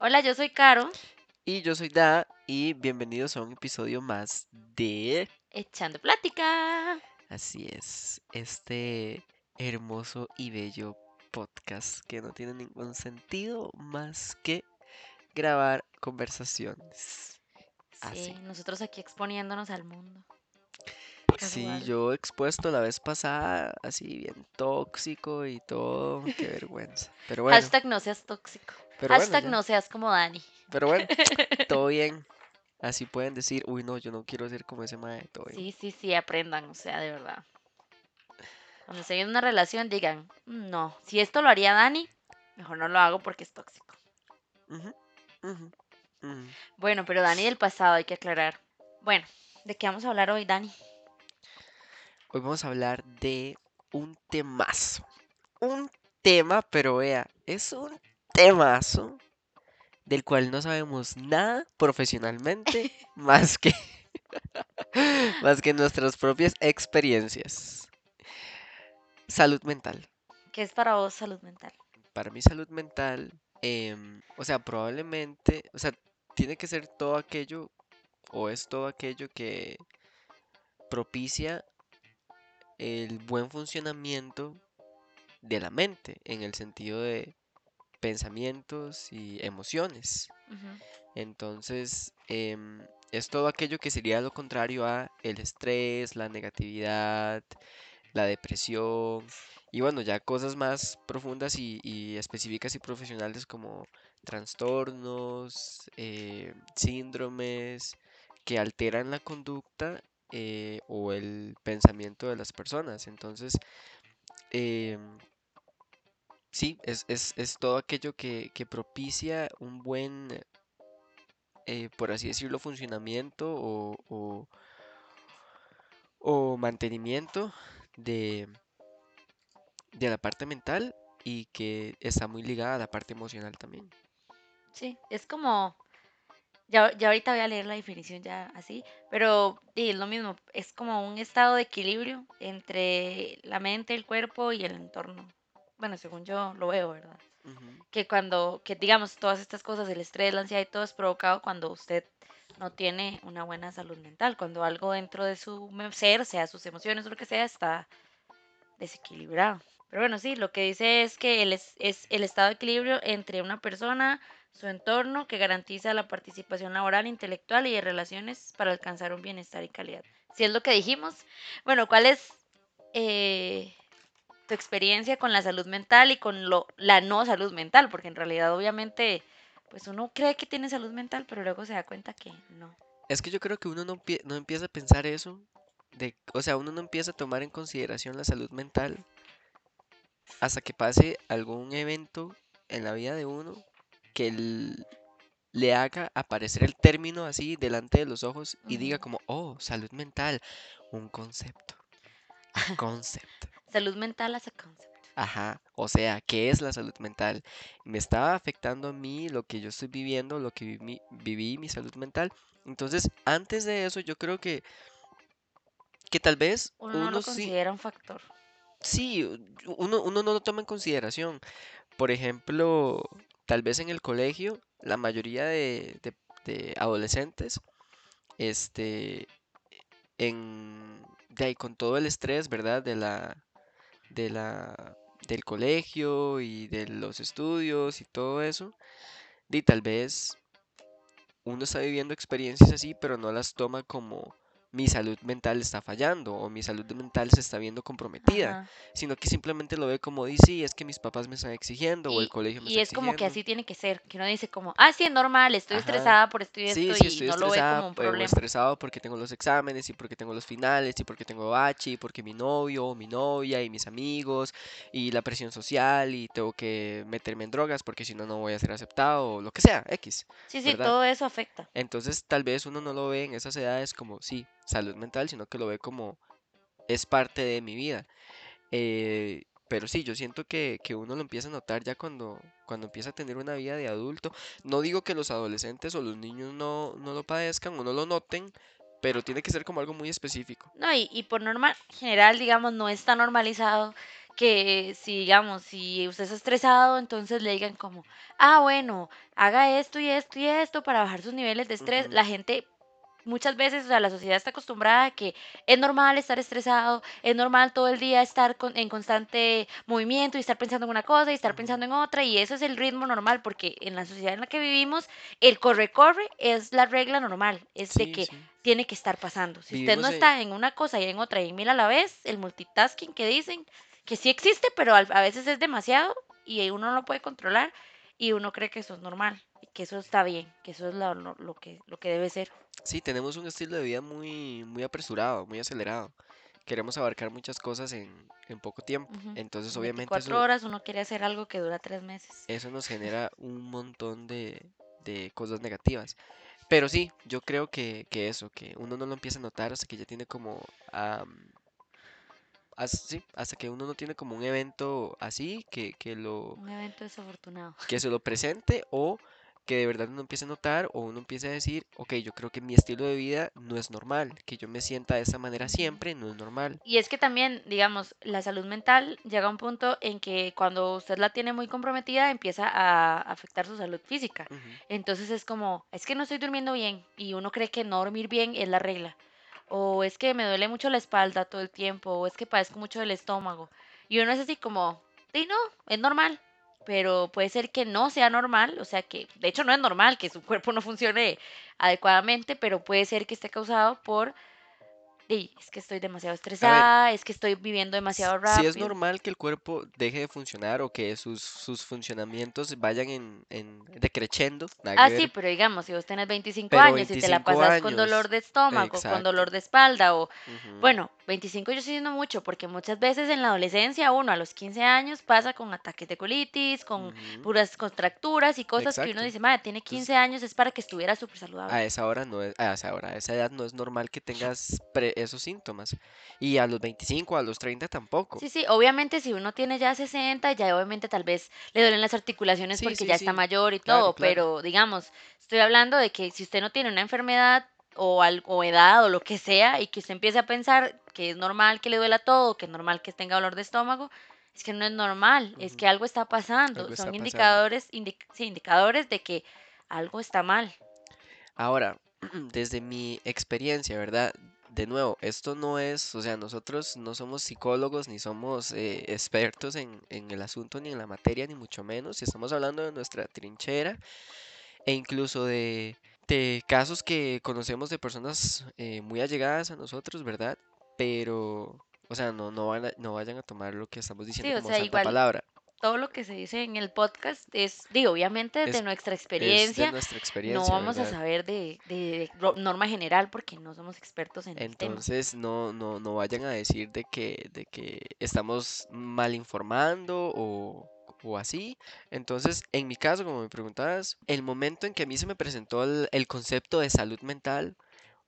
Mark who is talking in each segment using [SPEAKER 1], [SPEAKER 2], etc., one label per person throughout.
[SPEAKER 1] Hola, yo soy Caro,
[SPEAKER 2] Y yo soy Da y bienvenidos a un episodio más de...
[SPEAKER 1] echando plática.
[SPEAKER 2] Así es, este hermoso y bello podcast que no tiene ningún sentido más que grabar conversaciones.
[SPEAKER 1] Sí,
[SPEAKER 2] Así.
[SPEAKER 1] nosotros aquí exponiéndonos al mundo.
[SPEAKER 2] Sí, yo expuesto la vez pasada, así bien tóxico y todo, qué vergüenza. Pero bueno,
[SPEAKER 1] Hashtag no seas tóxico.
[SPEAKER 2] Pero
[SPEAKER 1] Hashtag no seas como Dani.
[SPEAKER 2] Pero bueno, todo bien. Así pueden decir, uy, no, yo no quiero ser como ese mae, todo bien.
[SPEAKER 1] Sí, sí, sí, aprendan, o sea, de verdad. Cuando estén en una relación digan, "Mm, no, si esto lo haría Dani, mejor no lo hago porque es tóxico. Bueno, pero Dani del pasado hay que aclarar. Bueno, ¿de qué vamos a hablar hoy, Dani?
[SPEAKER 2] Hoy vamos a hablar de un temazo. Un tema, pero vea, es un temazo del cual no sabemos nada profesionalmente más que más que nuestras propias experiencias. Salud mental.
[SPEAKER 1] ¿Qué es para vos salud mental?
[SPEAKER 2] Para mí salud mental, em, o sea, probablemente, o sea, tiene que ser todo aquello o es todo aquello que propicia el buen funcionamiento de la mente en el sentido de pensamientos y emociones. Entonces, em, es todo aquello que sería lo contrario a el estrés, la negatividad, la depresión y bueno, ya cosas más profundas y, y específicas y profesionales como trastornos, eh, síndromes que alteran la conducta eh, o el pensamiento de las personas. Entonces, em, sí, es, es- es todo aquello que, que propicia un buen, eh, por así decirlo, funcionamiento o, o- o mantenimiento de, de la parte mental y que está muy ligada a la parte emocional también.
[SPEAKER 1] Sí, es como, ya, ya ahorita voy a leer la definición ya así, pero es lo mismo, es como un estado de equilibrio entre la mente, el cuerpo y el entorno. Bueno, según yo lo veo, ¿verdad? Que cuando, que digamos, todas estas cosas, el estrés, la ansiedad y todo es provocado cuando usted no tiene una buena salud mental, cuando algo dentro de su ser, sea sus emociones o lo que sea, está desequilibrado. Pero bueno, sí, lo que dice es que el es, es el estado de equilibrio entre una persona, su entorno, que garantiza la participación laboral, intelectual y de relaciones para alcanzar un bienestar y calidad. Si es lo que dijimos. Bueno, ¿cuál es eh, tu experiencia con la salud mental y con lo, la no salud mental? Porque en realidad, obviamente, pues uno cree que tiene salud mental, pero luego se da cuenta que no.
[SPEAKER 2] Es que yo creo que uno no, no empieza a pensar eso, de, o sea, uno no empieza a tomar en consideración la salud mental hasta que pase algún evento en la vida de uno que le haga aparecer el término así delante de los ojos y diga como, oh, salud mental, un concepto, a concept.
[SPEAKER 1] Salud mental as a concept.
[SPEAKER 2] Ajá, o sea, ¿qué es la salud mental? Me estaba afectando a mí lo que yo estoy viviendo, lo que viví, viví mi salud mental. Entonces, antes de eso, yo creo que, que tal vez
[SPEAKER 1] Uno no
[SPEAKER 2] uno
[SPEAKER 1] lo
[SPEAKER 2] sí,
[SPEAKER 1] considera un factor.
[SPEAKER 2] sí, uno, uno no lo toma en consideración. Por ejemplo, tal vez en el colegio, la mayoría de, de- de adolescentes, este, en, de ahí, con todo el estrés, ¿verdad? De la, de la, del colegio y de los estudios y todo eso, y tal vez uno está viviendo experiencias así, pero no las toma como mi salud mental está fallando o mi salud mental se está viendo comprometida,
[SPEAKER 1] Ajá.
[SPEAKER 2] sino que simplemente lo ve como dice, sí, es que mis papás me están exigiendo o el
[SPEAKER 1] Y,
[SPEAKER 2] colegio me
[SPEAKER 1] y
[SPEAKER 2] está
[SPEAKER 1] es como que
[SPEAKER 2] exigiendo.
[SPEAKER 1] así tiene que ser, que uno dice como, ah, sí, es normal, estoy
[SPEAKER 2] Ajá.
[SPEAKER 1] estresada por esto y
[SPEAKER 2] Sí,
[SPEAKER 1] esto,
[SPEAKER 2] sí,
[SPEAKER 1] y
[SPEAKER 2] estoy
[SPEAKER 1] no lo ve como un
[SPEAKER 2] eh,
[SPEAKER 1] problema.
[SPEAKER 2] estresado porque tengo los exámenes y porque tengo los finales y porque tengo bache y porque mi novio o mi novia y mis amigos y la presión social y tengo que meterme en drogas porque si no no voy a ser aceptado o lo que sea, X,
[SPEAKER 1] Sí, sí,
[SPEAKER 2] ¿verdad?
[SPEAKER 1] todo eso afecta.
[SPEAKER 2] Entonces tal vez uno no lo ve en esas edades como, sí, salud mental, sino que lo ve como es parte de mi vida. Eh, pero sí, yo siento que, que uno lo empieza a notar ya cuando, cuando empieza a tener una vida de adulto. No digo que los adolescentes o los niños no, no lo padezcan o no lo noten, pero tiene que ser como algo muy específico.
[SPEAKER 1] No, y, y por norma general, digamos, no está normalizado que si, digamos, si usted está estresado, entonces le digan como, ah, bueno, haga esto y esto y esto para bajar sus niveles de estrés. La gente muchas veces, o sea, la sociedad está acostumbrada a que es normal estar estresado, es normal todo el día estar con- en constante movimiento y estar pensando en una cosa y estar pensando en otra, y eso es el ritmo normal, porque en la sociedad en la que vivimos, el corre-corre es la regla normal, es de que
[SPEAKER 2] sí.
[SPEAKER 1] tiene que estar pasando. Si usted no está en una cosa y en otra y en mil a la vez, el multitasking que dicen, que sí existe, pero a veces es demasiado y uno no lo puede controlar y uno cree que eso es normal, que eso está bien, que eso es lo, lo- lo que, lo que debe ser.
[SPEAKER 2] Sí, tenemos un estilo de vida muy, muy apresurado, muy acelerado. Queremos abarcar muchas cosas en, en poco tiempo. Entonces,
[SPEAKER 1] En
[SPEAKER 2] obviamente,
[SPEAKER 1] 24
[SPEAKER 2] eso,
[SPEAKER 1] horas uno quiere hacer algo que dura tres meses.
[SPEAKER 2] eso nos genera un montón de, de cosas negativas. Pero sí, yo creo que, que eso, que uno no lo empieza a notar hasta que ya tiene como, as- sí, hasta que uno no tiene como un evento así que, que lo,
[SPEAKER 1] Un evento desafortunado.
[SPEAKER 2] que se lo presente o que de verdad uno empiece a notar o uno empiece a decir, ok, yo creo que mi estilo de vida no es normal, que yo me sienta de esta manera siempre no es normal.
[SPEAKER 1] Y es que también, digamos, la salud mental llega a un punto en que cuando usted la tiene muy comprometida empieza a afectar su salud física. Entonces es como, es que no estoy durmiendo bien y uno cree que no dormir bien es la regla. O es que me duele mucho la espalda todo el tiempo, o es que padezco mucho del estómago. Y uno es así como, sí, no, es normal. Pero puede ser que no sea normal, o sea que de hecho no es normal que su cuerpo no funcione adecuadamente, pero puede ser que esté causado por es que estoy demasiado
[SPEAKER 2] A ver,
[SPEAKER 1] estresada, es que estoy viviendo demasiado
[SPEAKER 2] si es
[SPEAKER 1] rápido.
[SPEAKER 2] normal que el cuerpo deje de funcionar o que sus, sus funcionamientos vayan en, en decreciendo,
[SPEAKER 1] Ah, sí, pero digamos, si vos tenés 25
[SPEAKER 2] pero
[SPEAKER 1] años y te la
[SPEAKER 2] 25
[SPEAKER 1] pasas con dolor
[SPEAKER 2] años,
[SPEAKER 1] de estómago, con
[SPEAKER 2] exacto.
[SPEAKER 1] dolor de espalda o,
[SPEAKER 2] ujú,
[SPEAKER 1] bueno, 25 yo estoy diciendo mucho porque muchas veces en la adolescencia uno a los 15 años pasa con ataques de colitis, con
[SPEAKER 2] ujú,
[SPEAKER 1] puras contracturas y cosas que uno
[SPEAKER 2] exacto.
[SPEAKER 1] dice, madre, tiene
[SPEAKER 2] Entonces,
[SPEAKER 1] 15 años, es para que estuviera súper
[SPEAKER 2] a
[SPEAKER 1] saludable.
[SPEAKER 2] esa hora no es, a esa hora, a esa edad no es normal que tengas pre- esos síntomas. Y a los 25, a los 30 tampoco.
[SPEAKER 1] Sí, sí, obviamente si uno tiene ya 60, ya obviamente tal vez le duelen las articulaciones
[SPEAKER 2] Sí,
[SPEAKER 1] porque
[SPEAKER 2] sí,
[SPEAKER 1] ya está mayor y
[SPEAKER 2] claro,
[SPEAKER 1] todo,
[SPEAKER 2] claro.
[SPEAKER 1] pero digamos, estoy hablando de que si usted no tiene una enfermedad o algo, o edad o lo que sea y que usted empiece a pensar que es normal que le duela todo, que es normal que tenga dolor de estómago, es que no es normal, es que algo está pasando,
[SPEAKER 2] Algo está
[SPEAKER 1] son
[SPEAKER 2] pasando.
[SPEAKER 1] indicadores, indi- sí, indicadores de que algo está mal.
[SPEAKER 2] Ahora, desde mi experiencia, ¿verdad? De nuevo, esto no es, o sea, nosotros no somos psicólogos ni somos eh, expertos en, en el asunto ni en la materia, ni mucho menos. Estamos hablando de nuestra trinchera e incluso de, de casos que conocemos de personas eh, muy allegadas a nosotros, ¿verdad? Pero, o sea, no, no, van a- no vayan a tomar lo que estamos diciendo
[SPEAKER 1] Sí, o
[SPEAKER 2] como
[SPEAKER 1] sea,
[SPEAKER 2] santa
[SPEAKER 1] igual
[SPEAKER 2] palabra.
[SPEAKER 1] Todo lo que se dice en el podcast es, digo, obviamente desde
[SPEAKER 2] Es,
[SPEAKER 1] nuestra
[SPEAKER 2] es de
[SPEAKER 1] experiencia
[SPEAKER 2] nuestra
[SPEAKER 1] No
[SPEAKER 2] experiencia,
[SPEAKER 1] vamos a saber de, norma general porque no somos expertos en el tema.
[SPEAKER 2] Entonces no, no, no vayan a decir de que, de que estamos mal informando o, o así. Entonces, en mi caso, como me preguntabas, el momento en que a mí se me presentó el, el concepto de salud mental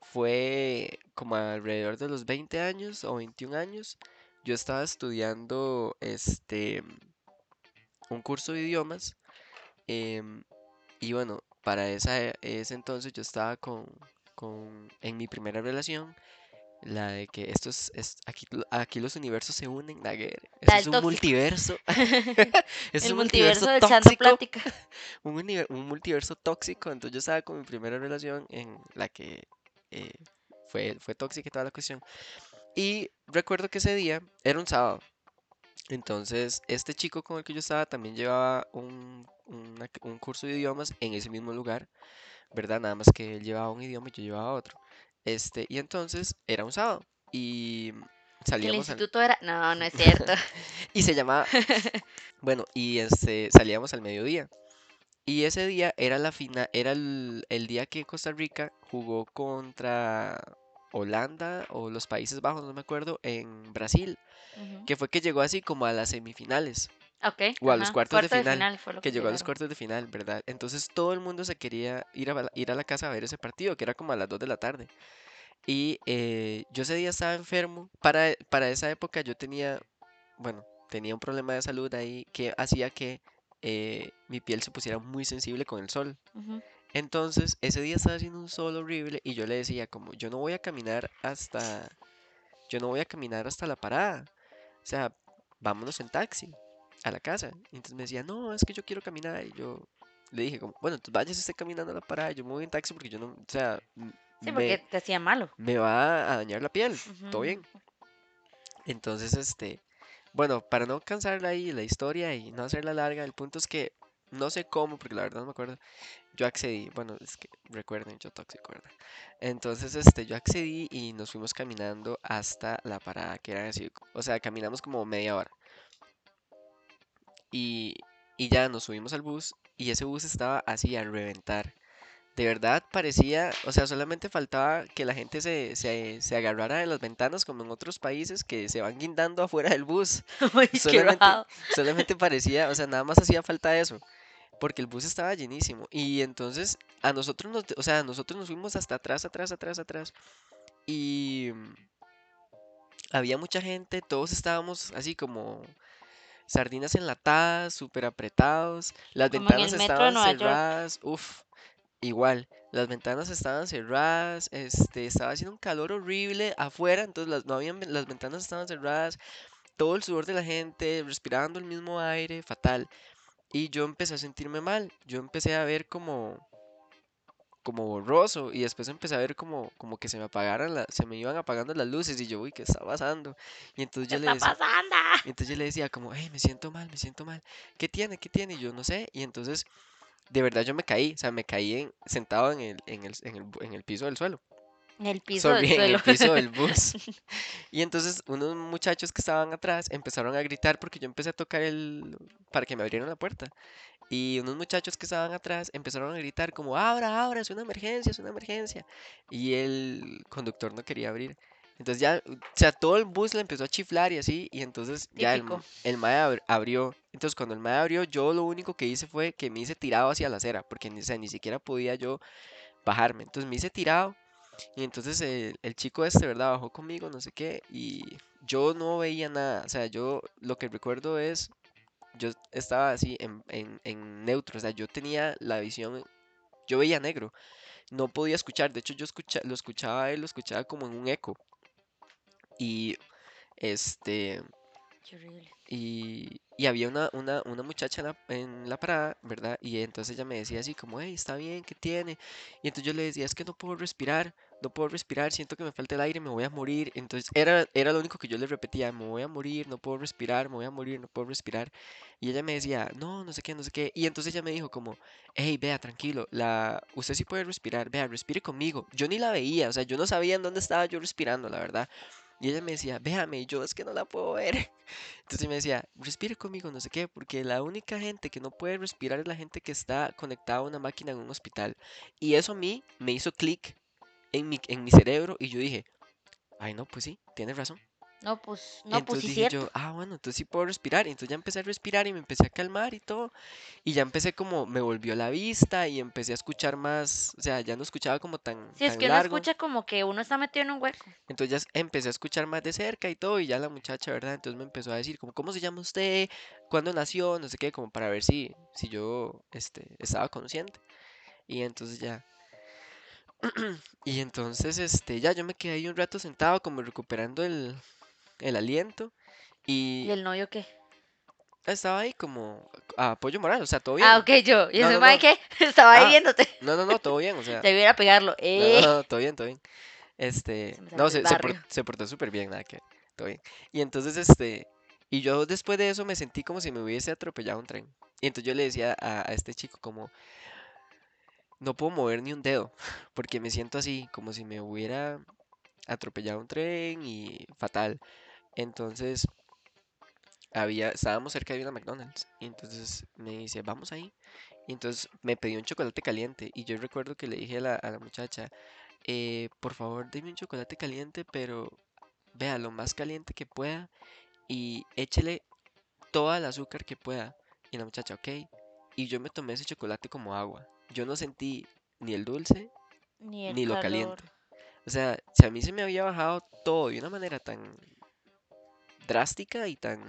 [SPEAKER 2] fue como alrededor de los 20 años o 21 años. Yo estaba estudiando este, un curso de idiomas em, y bueno, para esa, e- ese entonces yo estaba con, con, en mi primera relación La de que esto es, es- aquí, aquí los universos se unen.
[SPEAKER 1] La
[SPEAKER 2] Esto es un
[SPEAKER 1] tóxico.
[SPEAKER 2] multiverso. Es
[SPEAKER 1] El
[SPEAKER 2] un multiverso
[SPEAKER 1] multiverso
[SPEAKER 2] tóxico.
[SPEAKER 1] plática.
[SPEAKER 2] Un, univer- un multiverso tóxico. Entonces yo estaba con mi primera relación en la que eh, fue, fue tóxica y toda la cuestión. Y recuerdo que ese día era un sábado. Entonces este chico con el que yo estaba también llevaba un, una- un curso de idiomas en ese mismo lugar. ¿verdad? Nada más que él llevaba un idioma y yo llevaba otro. Este, y entonces era un sábado y
[SPEAKER 1] el
[SPEAKER 2] salíamos al...
[SPEAKER 1] instituto era... No, no es cierto.
[SPEAKER 2] y se llamaba, bueno, y este, salíamos al mediodía. Y ese día era la final, era el, el día que Costa Rica jugó contra Holanda o los Países Bajos, no me acuerdo, en Brasil, que fue que llegó así como a las semifinales
[SPEAKER 1] Ok,
[SPEAKER 2] o a los cuartos de
[SPEAKER 1] Cuarto de
[SPEAKER 2] final. que
[SPEAKER 1] que
[SPEAKER 2] llegó a los cuartos de final, ¿verdad? Entonces todo el mundo se quería ir a, la- ir a la casa a ver ese partido, que era como a las 2 de la tarde. Y eh, yo ese día estaba enfermo. Para, para esa época yo tenía, bueno, tenía un problema de salud ahí que hacía que eh, mi piel se pusiera muy sensible con el sol.
[SPEAKER 1] Ujú.
[SPEAKER 2] Entonces ese día estaba haciendo un sol horrible y yo le decía como, yo no voy a caminar hasta, yo no voy a caminar hasta la parada. O sea, vámonos en taxi a la casa. Y entonces me decía, no, es que yo quiero caminar. Y yo le dije, como, bueno, entonces váyase usted caminando a la parada, yo me voy en taxi porque yo no, o sea,
[SPEAKER 1] Sí, porque
[SPEAKER 2] me,
[SPEAKER 1] te hacía malo.
[SPEAKER 2] me va a dañar la piel, todo bien. Entonces, este, bueno, para no cansar ahí la historia y no hacerla larga, el punto es que no sé cómo, porque la verdad no me acuerdo, yo accedí, bueno, es que recuerden, yo tóxico, ¿verdad? Entonces, este, yo accedí y nos fuimos caminando hasta la parada, que era así, o sea, caminamos como media hora y, y ya nos subimos al bus y ese bus estaba así a reventar. De verdad parecía, o sea, solamente faltaba que la gente se, se, se agarrara de las ventanas como en otros países que se van guindando afuera del bus.
[SPEAKER 1] Uy,
[SPEAKER 2] Solamente, solamente parecía, o sea, nada más hacía falta eso, porque el bus estaba llenísimo. Y entonces a nosotros nos, o sea, nosotros nos fuimos hasta atrás, atrás, atrás, atrás. Y mm, había mucha gente, todos estábamos así como sardinas enlatadas, súper apretados. Las
[SPEAKER 1] Como
[SPEAKER 2] ventanas estaban
[SPEAKER 1] Nueva York.
[SPEAKER 2] cerradas, uff, igual. Las ventanas estaban cerradas, este, estaba haciendo un calor horrible afuera, entonces las, no habían, las ventanas estaban cerradas, todo el sudor de la gente, respirando el mismo aire, fatal. Y yo empecé a sentirme mal, yo empecé a ver como, como borroso y después empecé a ver como, como que se me apagaran la- se me iban apagando las luces y yo, uy, ¿qué está pasando? Y entonces
[SPEAKER 1] ¿Qué
[SPEAKER 2] yo le decía, entonces yo le decía como, hey, me siento mal, me siento mal. ¿Qué tiene? ¿Qué tiene? Y yo no sé. Y entonces, de verdad yo me caí, o sea, me caí en- sentado en el, en el, en el, en el piso del suelo.
[SPEAKER 1] En el piso del
[SPEAKER 2] Sorry, en
[SPEAKER 1] suelo.
[SPEAKER 2] el piso del bus. Y entonces unos muchachos que estaban atrás empezaron a gritar porque yo empecé a tocar el... para que me abrieran la puerta. Y unos muchachos que estaban atrás empezaron a gritar como, abra, abra, es una emergencia, es una emergencia. Y el conductor no quería abrir. Entonces ya, o sea, todo el bus le empezó a chiflar y así, y entonces ya el,
[SPEAKER 1] Típico.
[SPEAKER 2] el mae abr- abrió. Entonces cuando el mae abrió, yo lo único que hice fue que me hice tirado hacia la acera, porque o sea, ni siquiera podía yo bajarme. Entonces me hice tirado, y entonces el, el chico este, ¿verdad? Bajó conmigo, no sé qué, y yo no veía nada. O sea, yo lo que recuerdo es yo estaba así en, en, en neutro, o sea, yo tenía la visión, yo veía negro, no podía escuchar, de hecho yo escucha, lo escuchaba él, lo escuchaba como en un eco, y este, Y, y había una, una, una muchacha en la, en la parada, ¿verdad? Y entonces ella me decía así como, hey, está bien, ¿qué tiene? Y entonces yo le decía, es que no puedo respirar, no puedo respirar, siento que me falta el aire, me voy a morir. Entonces era, era lo único que yo le repetía, me voy a morir, no puedo respirar, me voy a morir, no puedo respirar. Y ella me decía, no, no sé qué, no sé qué. Y entonces ella me dijo como, hey, vea, tranquilo, la, usted sí puede respirar, vea, respire conmigo. Yo ni la veía, o sea, yo no sabía en dónde estaba yo respirando, la verdad. Y ella me decía, véame, y yo es que no la puedo ver. Entonces me decía, respire conmigo, no sé qué, porque la única gente que no puede respirar es la gente que está conectada a una máquina en un hospital. Y eso a mí me hizo clic en mi, en mi cerebro y yo dije, ay no, pues sí, tienes razón.
[SPEAKER 1] No, pues, no, pues
[SPEAKER 2] entonces
[SPEAKER 1] sí,
[SPEAKER 2] dije
[SPEAKER 1] cierto.
[SPEAKER 2] yo, ah, bueno, entonces sí puedo respirar. Y entonces ya empecé a respirar y me empecé a calmar y todo. Y ya empecé como, me volvió la vista y empecé a escuchar más, o sea, ya no escuchaba como tan,
[SPEAKER 1] Sí, es
[SPEAKER 2] tan
[SPEAKER 1] que uno escucha como que uno está metido en un hueco.
[SPEAKER 2] Entonces ya empecé a escuchar más de cerca y todo, y ya la muchacha, ¿verdad? Entonces me empezó a decir, como, ¿cómo se llama usted? ¿Cuándo nació? No sé qué, como para ver si, si yo, este, estaba consciente. Y entonces ya, y entonces, este, ya yo me quedé ahí un rato sentado, como recuperando el, el aliento,
[SPEAKER 1] ¿Y
[SPEAKER 2] y
[SPEAKER 1] el novio qué?
[SPEAKER 2] estaba ahí como a apoyo moral, o sea, todo
[SPEAKER 1] Ah,
[SPEAKER 2] bien.
[SPEAKER 1] ok, yo. ¿Y
[SPEAKER 2] No,
[SPEAKER 1] ese
[SPEAKER 2] no,
[SPEAKER 1] mae
[SPEAKER 2] no.
[SPEAKER 1] qué? Estaba ahí
[SPEAKER 2] Ah,
[SPEAKER 1] viéndote.
[SPEAKER 2] no, no, no, todo bien, o sea,
[SPEAKER 1] Debiera pegarlo.
[SPEAKER 2] no,
[SPEAKER 1] Eh.
[SPEAKER 2] no, no, todo bien, todo bien. Este,
[SPEAKER 1] Se
[SPEAKER 2] no, se, se, por-
[SPEAKER 1] barrio.
[SPEAKER 2] se portó súper bien, nada que, todo bien. Y entonces, este, y yo después de eso me sentí como si me hubiese atropellado un tren. Y entonces yo le decía a, a este chico como, no puedo mover ni un dedo, porque me siento así, como si me hubiera atropellado un tren y fatal. Entonces, había, estábamos cerca de una McDonald's, y entonces me dice, vamos ahí. Y entonces me pidió un chocolate caliente, y yo recuerdo que le dije a la, a la muchacha, eh, por favor, deme un chocolate caliente, pero vea lo más caliente que pueda y échele toda el azúcar que pueda. Y la muchacha, ok. Y yo me tomé ese chocolate como agua. Yo no sentí ni el dulce
[SPEAKER 1] Ni el
[SPEAKER 2] ni lo
[SPEAKER 1] calor.
[SPEAKER 2] caliente. O sea, si a mí se me había bajado todo de una manera tan drástica y tan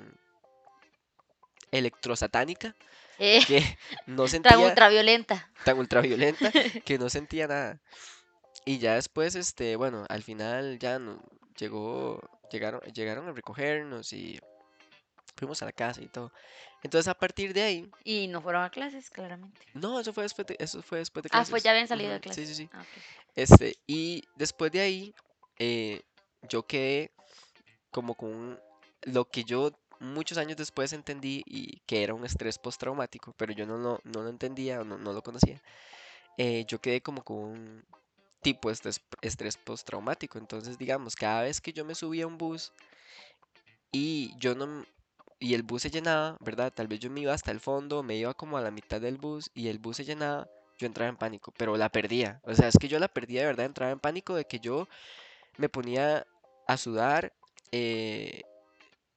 [SPEAKER 2] electrosatánica
[SPEAKER 1] Eh,
[SPEAKER 2] que no
[SPEAKER 1] tan
[SPEAKER 2] sentía
[SPEAKER 1] ultraviolenta.
[SPEAKER 2] tan ultraviolenta que no sentía nada. Y ya después, este, bueno, al final ya no, llegó, llegaron, llegaron a recogernos y fuimos a la casa y todo. Entonces a partir de ahí,
[SPEAKER 1] Y no fueron a clases, claramente.
[SPEAKER 2] no, eso fue después de, eso fue después de
[SPEAKER 1] Ah, pues ya habían salido de clases.
[SPEAKER 2] Sí, sí, sí.
[SPEAKER 1] Ah, ok.
[SPEAKER 2] Este, y después de ahí, eh, yo quedé como con un- lo que yo muchos años después entendí y que era un estrés postraumático, pero yo no lo, no lo entendía o no, no lo conocía. eh, yo quedé como con un tipo de estrés, estrés postraumático. Entonces, digamos, cada vez que yo me subía a un bus y yo no, y el bus se llenaba, ¿verdad? Tal vez yo me iba hasta el fondo, me iba como a la mitad del bus y el bus se llenaba, yo entraba en pánico, pero la perdía. O sea, es que yo la perdía de verdad, entraba en pánico de que yo me ponía a sudar, eh,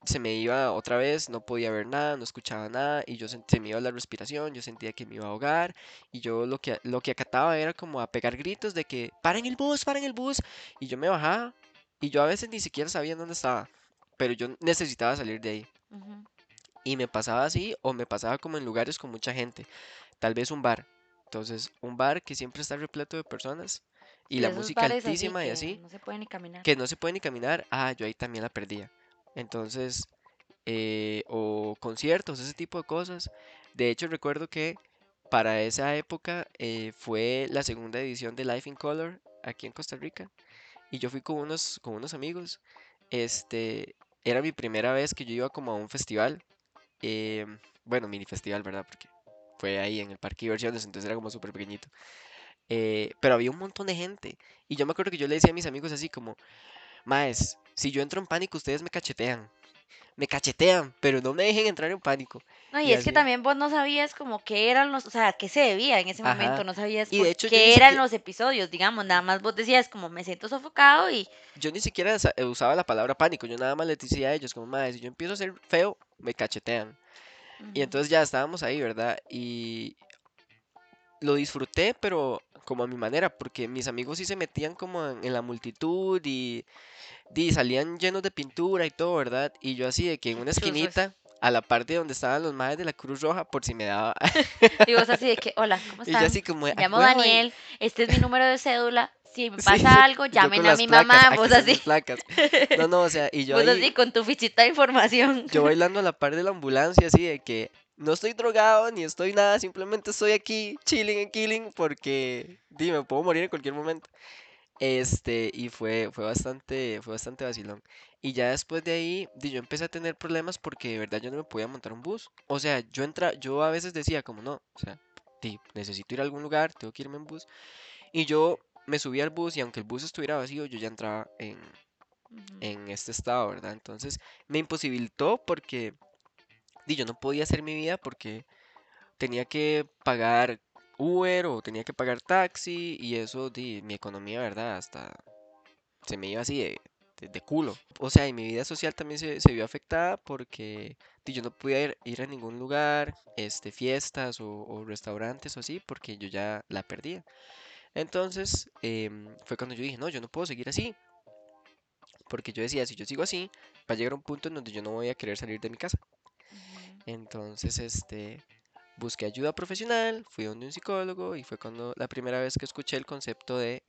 [SPEAKER 2] se me iba otra vez, no podía ver nada, no escuchaba nada y yo sent- se me iba la respiración, yo sentía que me iba a ahogar y yo lo que, lo que acataba era como a pegar gritos de que paren el bus, paren el bus y yo me bajaba y yo a veces ni siquiera sabía dónde estaba, pero yo necesitaba salir de ahí y me pasaba así o me pasaba como en lugares con mucha gente, tal vez un bar, entonces un bar que siempre está repleto de personas y la música
[SPEAKER 1] así
[SPEAKER 2] altísima y así
[SPEAKER 1] no se puede ni caminar.
[SPEAKER 2] que no se puede ni caminar, ah, yo ahí también la perdía. Entonces, eh, o conciertos, ese tipo de cosas. De hecho, recuerdo que para esa época eh, fue la segunda edición de Life in Color aquí en Costa Rica y yo fui con unos, con unos amigos. Este, era mi primera vez que yo iba como a un festival, em, bueno, mini festival, ¿verdad? Porque fue ahí en el parque de diversiones, entonces era como súper pequeñito. Eh, pero había un montón de gente y yo me acuerdo que yo le decía a mis amigos así como, Maes, si yo entro en pánico, ustedes me cachetean. Me cachetean, pero no me dejen entrar en pánico.
[SPEAKER 1] No, y
[SPEAKER 2] Y
[SPEAKER 1] es que también vos no sabías como qué eran los, o sea, qué se debía en ese momento, no sabías
[SPEAKER 2] Y de hecho
[SPEAKER 1] qué eran
[SPEAKER 2] siquiera,
[SPEAKER 1] los episodios, digamos, nada más vos decías como me siento sofocado y
[SPEAKER 2] yo ni siquiera eh, usaba la palabra pánico. Yo nada más les decía a ellos como, Maes, si yo empiezo a ser feo, me cachetean. Y entonces ya estábamos ahí, ¿verdad? Y lo disfruté, pero como a mi manera, porque mis amigos sí se metían como en, en la multitud y, y salían llenos de pintura y todo, ¿verdad? Y yo así de que en una esquinita, a la parte donde estaban los maes de la Cruz Roja, por si me daba
[SPEAKER 1] Y vos así de que, hola, ¿cómo
[SPEAKER 2] Y yo así como,
[SPEAKER 1] Me
[SPEAKER 2] "A
[SPEAKER 1] llamo
[SPEAKER 2] huevo ahí".
[SPEAKER 1] Daniel, este es mi número de cédula, si me
[SPEAKER 2] Sí,
[SPEAKER 1] pasa algo, llamen a mi
[SPEAKER 2] placas,
[SPEAKER 1] mamá, vos así,
[SPEAKER 2] placas. No, no, o sea, y yo
[SPEAKER 1] vos así con tu fichita de información.
[SPEAKER 2] yo bailando a la par de la ambulancia, así de que no estoy drogado ni estoy nada, simplemente estoy aquí chilling and killing porque, di, me puedo morir en cualquier momento. Este, y fue, fue bastante, fue bastante vacilón. Y ya después de ahí, yo empecé a tener problemas porque de verdad yo no me podía montar un bus. O sea, yo entra, yo a veces decía como no, o sea, necesito ir a algún lugar, tengo que irme en bus. Y yo me subí al bus y aunque el bus estuviera vacío, yo ya entraba en, en este estado, ¿verdad? Entonces me imposibilitó porque di, yo no podía hacer mi vida porque tenía que pagar Uber o tenía que pagar taxi y eso, di, mi economía, ¿verdad? Hasta se me iba así de, de- culo. O sea, y mi vida social también se, se vio afectada porque di, yo no podía ir, ir a ningún lugar, este, fiestas o, o restaurantes o así, porque yo ya la perdía. Entonces, em, fue cuando yo dije, no, yo no puedo seguir así, porque yo decía, si yo sigo así, va a llegar un punto en donde yo no voy a querer salir de mi casa. Entonces, este, busqué ayuda profesional, fui donde un psicólogo y fue cuando la primera vez que escuché el concepto de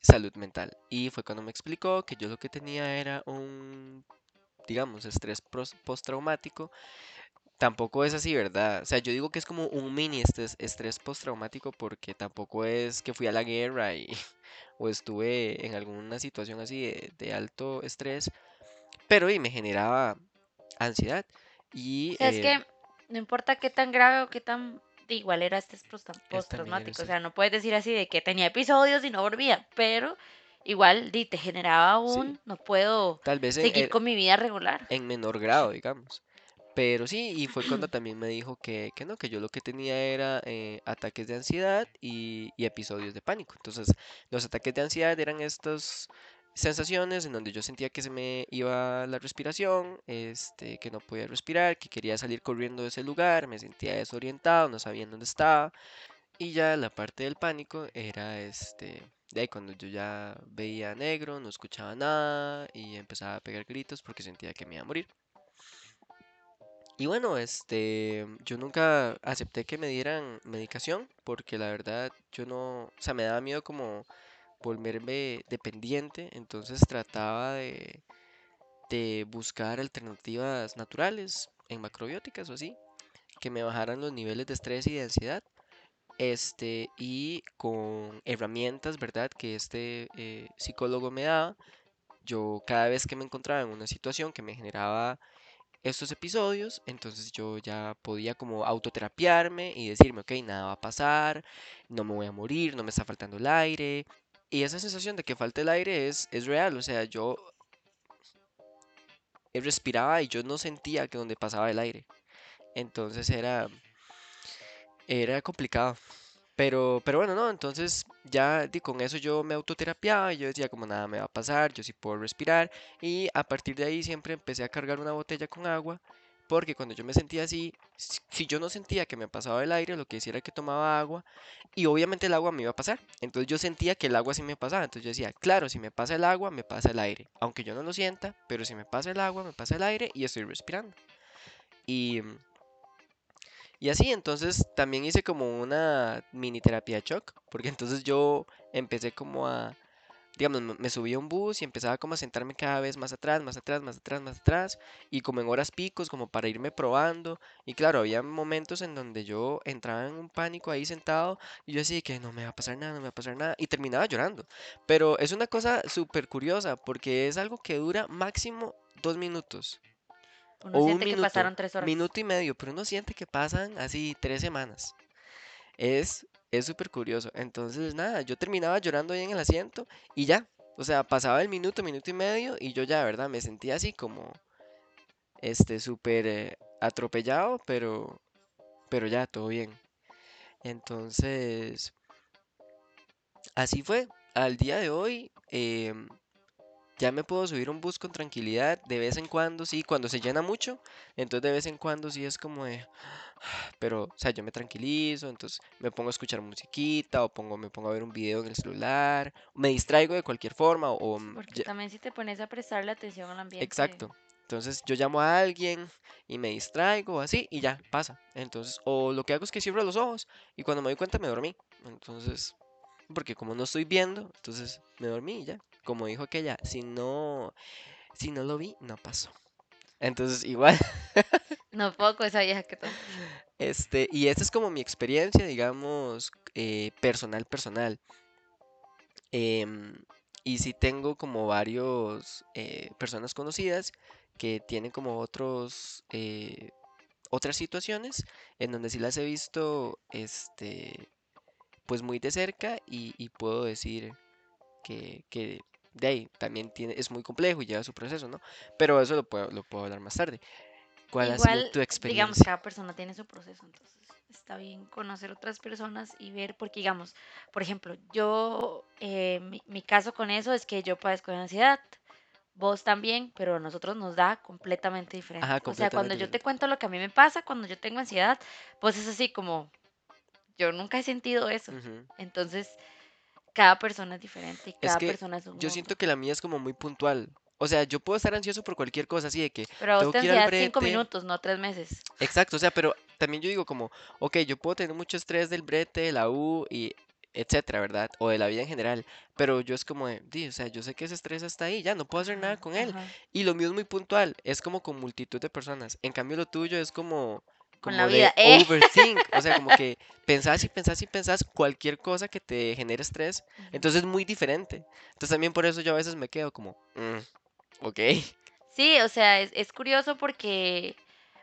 [SPEAKER 2] salud mental. Y fue cuando me explicó que yo lo que tenía era un, digamos, estrés postraumático. Tampoco es así, ¿verdad? O sea, yo digo que es como un mini estrés, estrés postraumático porque tampoco es que fui a la guerra y, o estuve en alguna situación así de, de alto estrés, pero y me generaba ansiedad. Y
[SPEAKER 1] O sea, es
[SPEAKER 2] eh,
[SPEAKER 1] que no importa qué tan grave o qué tan igual era este postraumático, o sea, no puedes decir así de que tenía episodios y no volvía, pero igual di, te generaba
[SPEAKER 2] Sí,
[SPEAKER 1] un no puedo
[SPEAKER 2] tal vez en,
[SPEAKER 1] seguir
[SPEAKER 2] er-
[SPEAKER 1] con mi vida regular.
[SPEAKER 2] en menor grado, digamos. Pero sí, y fue cuando también me dijo que, que no, que yo lo que tenía era eh, ataques de ansiedad y, y episodios de pánico. Entonces, los ataques de ansiedad eran estas sensaciones en donde yo sentía que se me iba la respiración, este, que no podía respirar, que quería salir corriendo de ese lugar, me sentía desorientado, no sabía dónde estaba. Y ya la parte del pánico era este, de ahí cuando yo ya veía negro, no escuchaba nada y empezaba a pegar gritos porque sentía que me iba a morir. Y bueno, este, yo nunca acepté que me dieran medicación porque la verdad yo no, o sea, me daba miedo como volverme dependiente, entonces trataba de, buscar alternativas naturales en macrobióticas o así, que me bajaran los niveles de estrés y de ansiedad. Este, y con herramientas, ¿verdad? Que este eh, psicólogo me daba, yo cada vez que me encontraba en una situación que me generaba estos episodios, entonces yo ya podía como autoterapiarme y decirme, ok, nada va a pasar, no me voy a morir, no me está faltando el aire. Y esa sensación de que falta el aire es, es real, o sea, yo respiraba y yo no sentía que donde pasaba el aire. Entonces era, era complicado. Pero, pero bueno, no, entonces ya con eso yo me autoterapiaba y yo decía como nada me va a pasar, yo sí puedo respirar y a partir de ahí siempre empecé a cargar una botella con agua porque cuando yo me sentía así, si yo no sentía que me pasaba el aire, lo que decía era que tomaba agua y obviamente el agua me iba a pasar. Entonces yo sentía que el agua sí me pasaba. Entonces yo decía, claro, si me pasa el agua, me pasa el aire. Aunque yo no lo sienta, pero si me pasa el agua, me pasa el aire y estoy respirando. Y, y así, entonces también hice como una mini terapia de shock, porque entonces yo empecé como a digamos, me subí a un bus y empezaba como a sentarme cada vez más atrás, más atrás, más atrás, más atrás, y como en horas picos, como para irme probando. Y claro, había momentos en donde yo entraba en un pánico ahí sentado y yo decía que no me va a pasar nada, no me va a pasar nada, y terminaba llorando. Pero es una cosa súper curiosa porque es algo que dura máximo dos minutos.
[SPEAKER 1] Uno
[SPEAKER 2] o un
[SPEAKER 1] siente que
[SPEAKER 2] minuto,
[SPEAKER 1] pasaron tres horas.
[SPEAKER 2] minuto y medio, pero uno siente que pasan así tres semanas. Es es súper curioso. Entonces, nada, yo terminaba llorando ahí en el asiento y ya. O sea, pasaba el minuto, minuto y medio y yo ya, ¿verdad? Me sentía así como, este, súper eh, atropellado, pero, pero ya, todo bien. Entonces, así fue. Al día de hoy, em, ya me puedo subir un bus con tranquilidad. De vez en cuando, sí, cuando se llena mucho. Entonces, de vez en cuando, sí es como de, pero, o sea, yo me tranquilizo, entonces me pongo a escuchar musiquita o pongo, me pongo a ver un video en el celular, me distraigo de cualquier forma o...
[SPEAKER 1] Sí, porque también si te pones a prestarle atención al ambiente.
[SPEAKER 2] Exacto. Entonces yo llamo a alguien y me distraigo así y ya, pasa. Entonces, o lo que hago es que cierro los ojos y cuando me doy cuenta me dormí. Entonces, porque como no estoy viendo, entonces me dormí y ya. Como dijo aquella, si no, si no lo vi, no pasó. Entonces, igual.
[SPEAKER 1] No poco vieja que tal.
[SPEAKER 2] Este, y esta es como mi experiencia, digamos, eh, personal, personal. Em, y sí tengo como varios eh, personas conocidas que tienen como otros, eh, otras situaciones en donde sí las he visto, este, pues muy de cerca y, y puedo decir que, que de ahí también tiene, es muy complejo y lleva su proceso, ¿no? Pero eso lo puedo, lo puedo hablar más tarde. ¿Cuál ha sido
[SPEAKER 1] Igual,
[SPEAKER 2] tu
[SPEAKER 1] digamos,
[SPEAKER 2] experiencia?
[SPEAKER 1] cada persona tiene su proceso, entonces está bien conocer otras personas y ver, porque digamos, por ejemplo, yo, eh, mi, mi caso con eso es que yo padezco de ansiedad, vos también, pero a nosotros nos da completamente
[SPEAKER 2] Ajá,
[SPEAKER 1] diferente. O sea, cuando
[SPEAKER 2] completamente
[SPEAKER 1] yo te
[SPEAKER 2] diferente.
[SPEAKER 1] cuento lo que a mí me pasa, cuando yo tengo ansiedad, pues es así como, yo nunca he sentido eso.
[SPEAKER 2] Ujú.
[SPEAKER 1] Entonces, cada persona es diferente y
[SPEAKER 2] Es
[SPEAKER 1] cada
[SPEAKER 2] que
[SPEAKER 1] persona es un
[SPEAKER 2] yo
[SPEAKER 1] mundo.
[SPEAKER 2] siento que la mía es como muy puntual. O sea, yo puedo estar ansioso por cualquier cosa, así de que
[SPEAKER 1] Pero a vos te ansiedad cinco minutos, no tres meses.
[SPEAKER 2] Exacto, o sea, pero también yo digo como, ok, yo puedo tener mucho estrés del brete, de la U y etcétera, ¿verdad? O de la vida en general, pero yo es como de, "Di, o sea, yo sé que ese estrés está ahí, ya no puedo hacer nada con él.
[SPEAKER 1] ajá.
[SPEAKER 2] Y lo mío es muy puntual, es como con multitud de personas. En cambio, lo tuyo es como,
[SPEAKER 1] Con la
[SPEAKER 2] como de
[SPEAKER 1] vida. Eh.
[SPEAKER 2] overthink, o sea, como que pensás y pensás y pensás cualquier cosa que te genere estrés. Entonces es muy diferente. Entonces también por eso yo a veces me quedo como, "Mm, ok.
[SPEAKER 1] Sí, o sea, es, es curioso porque,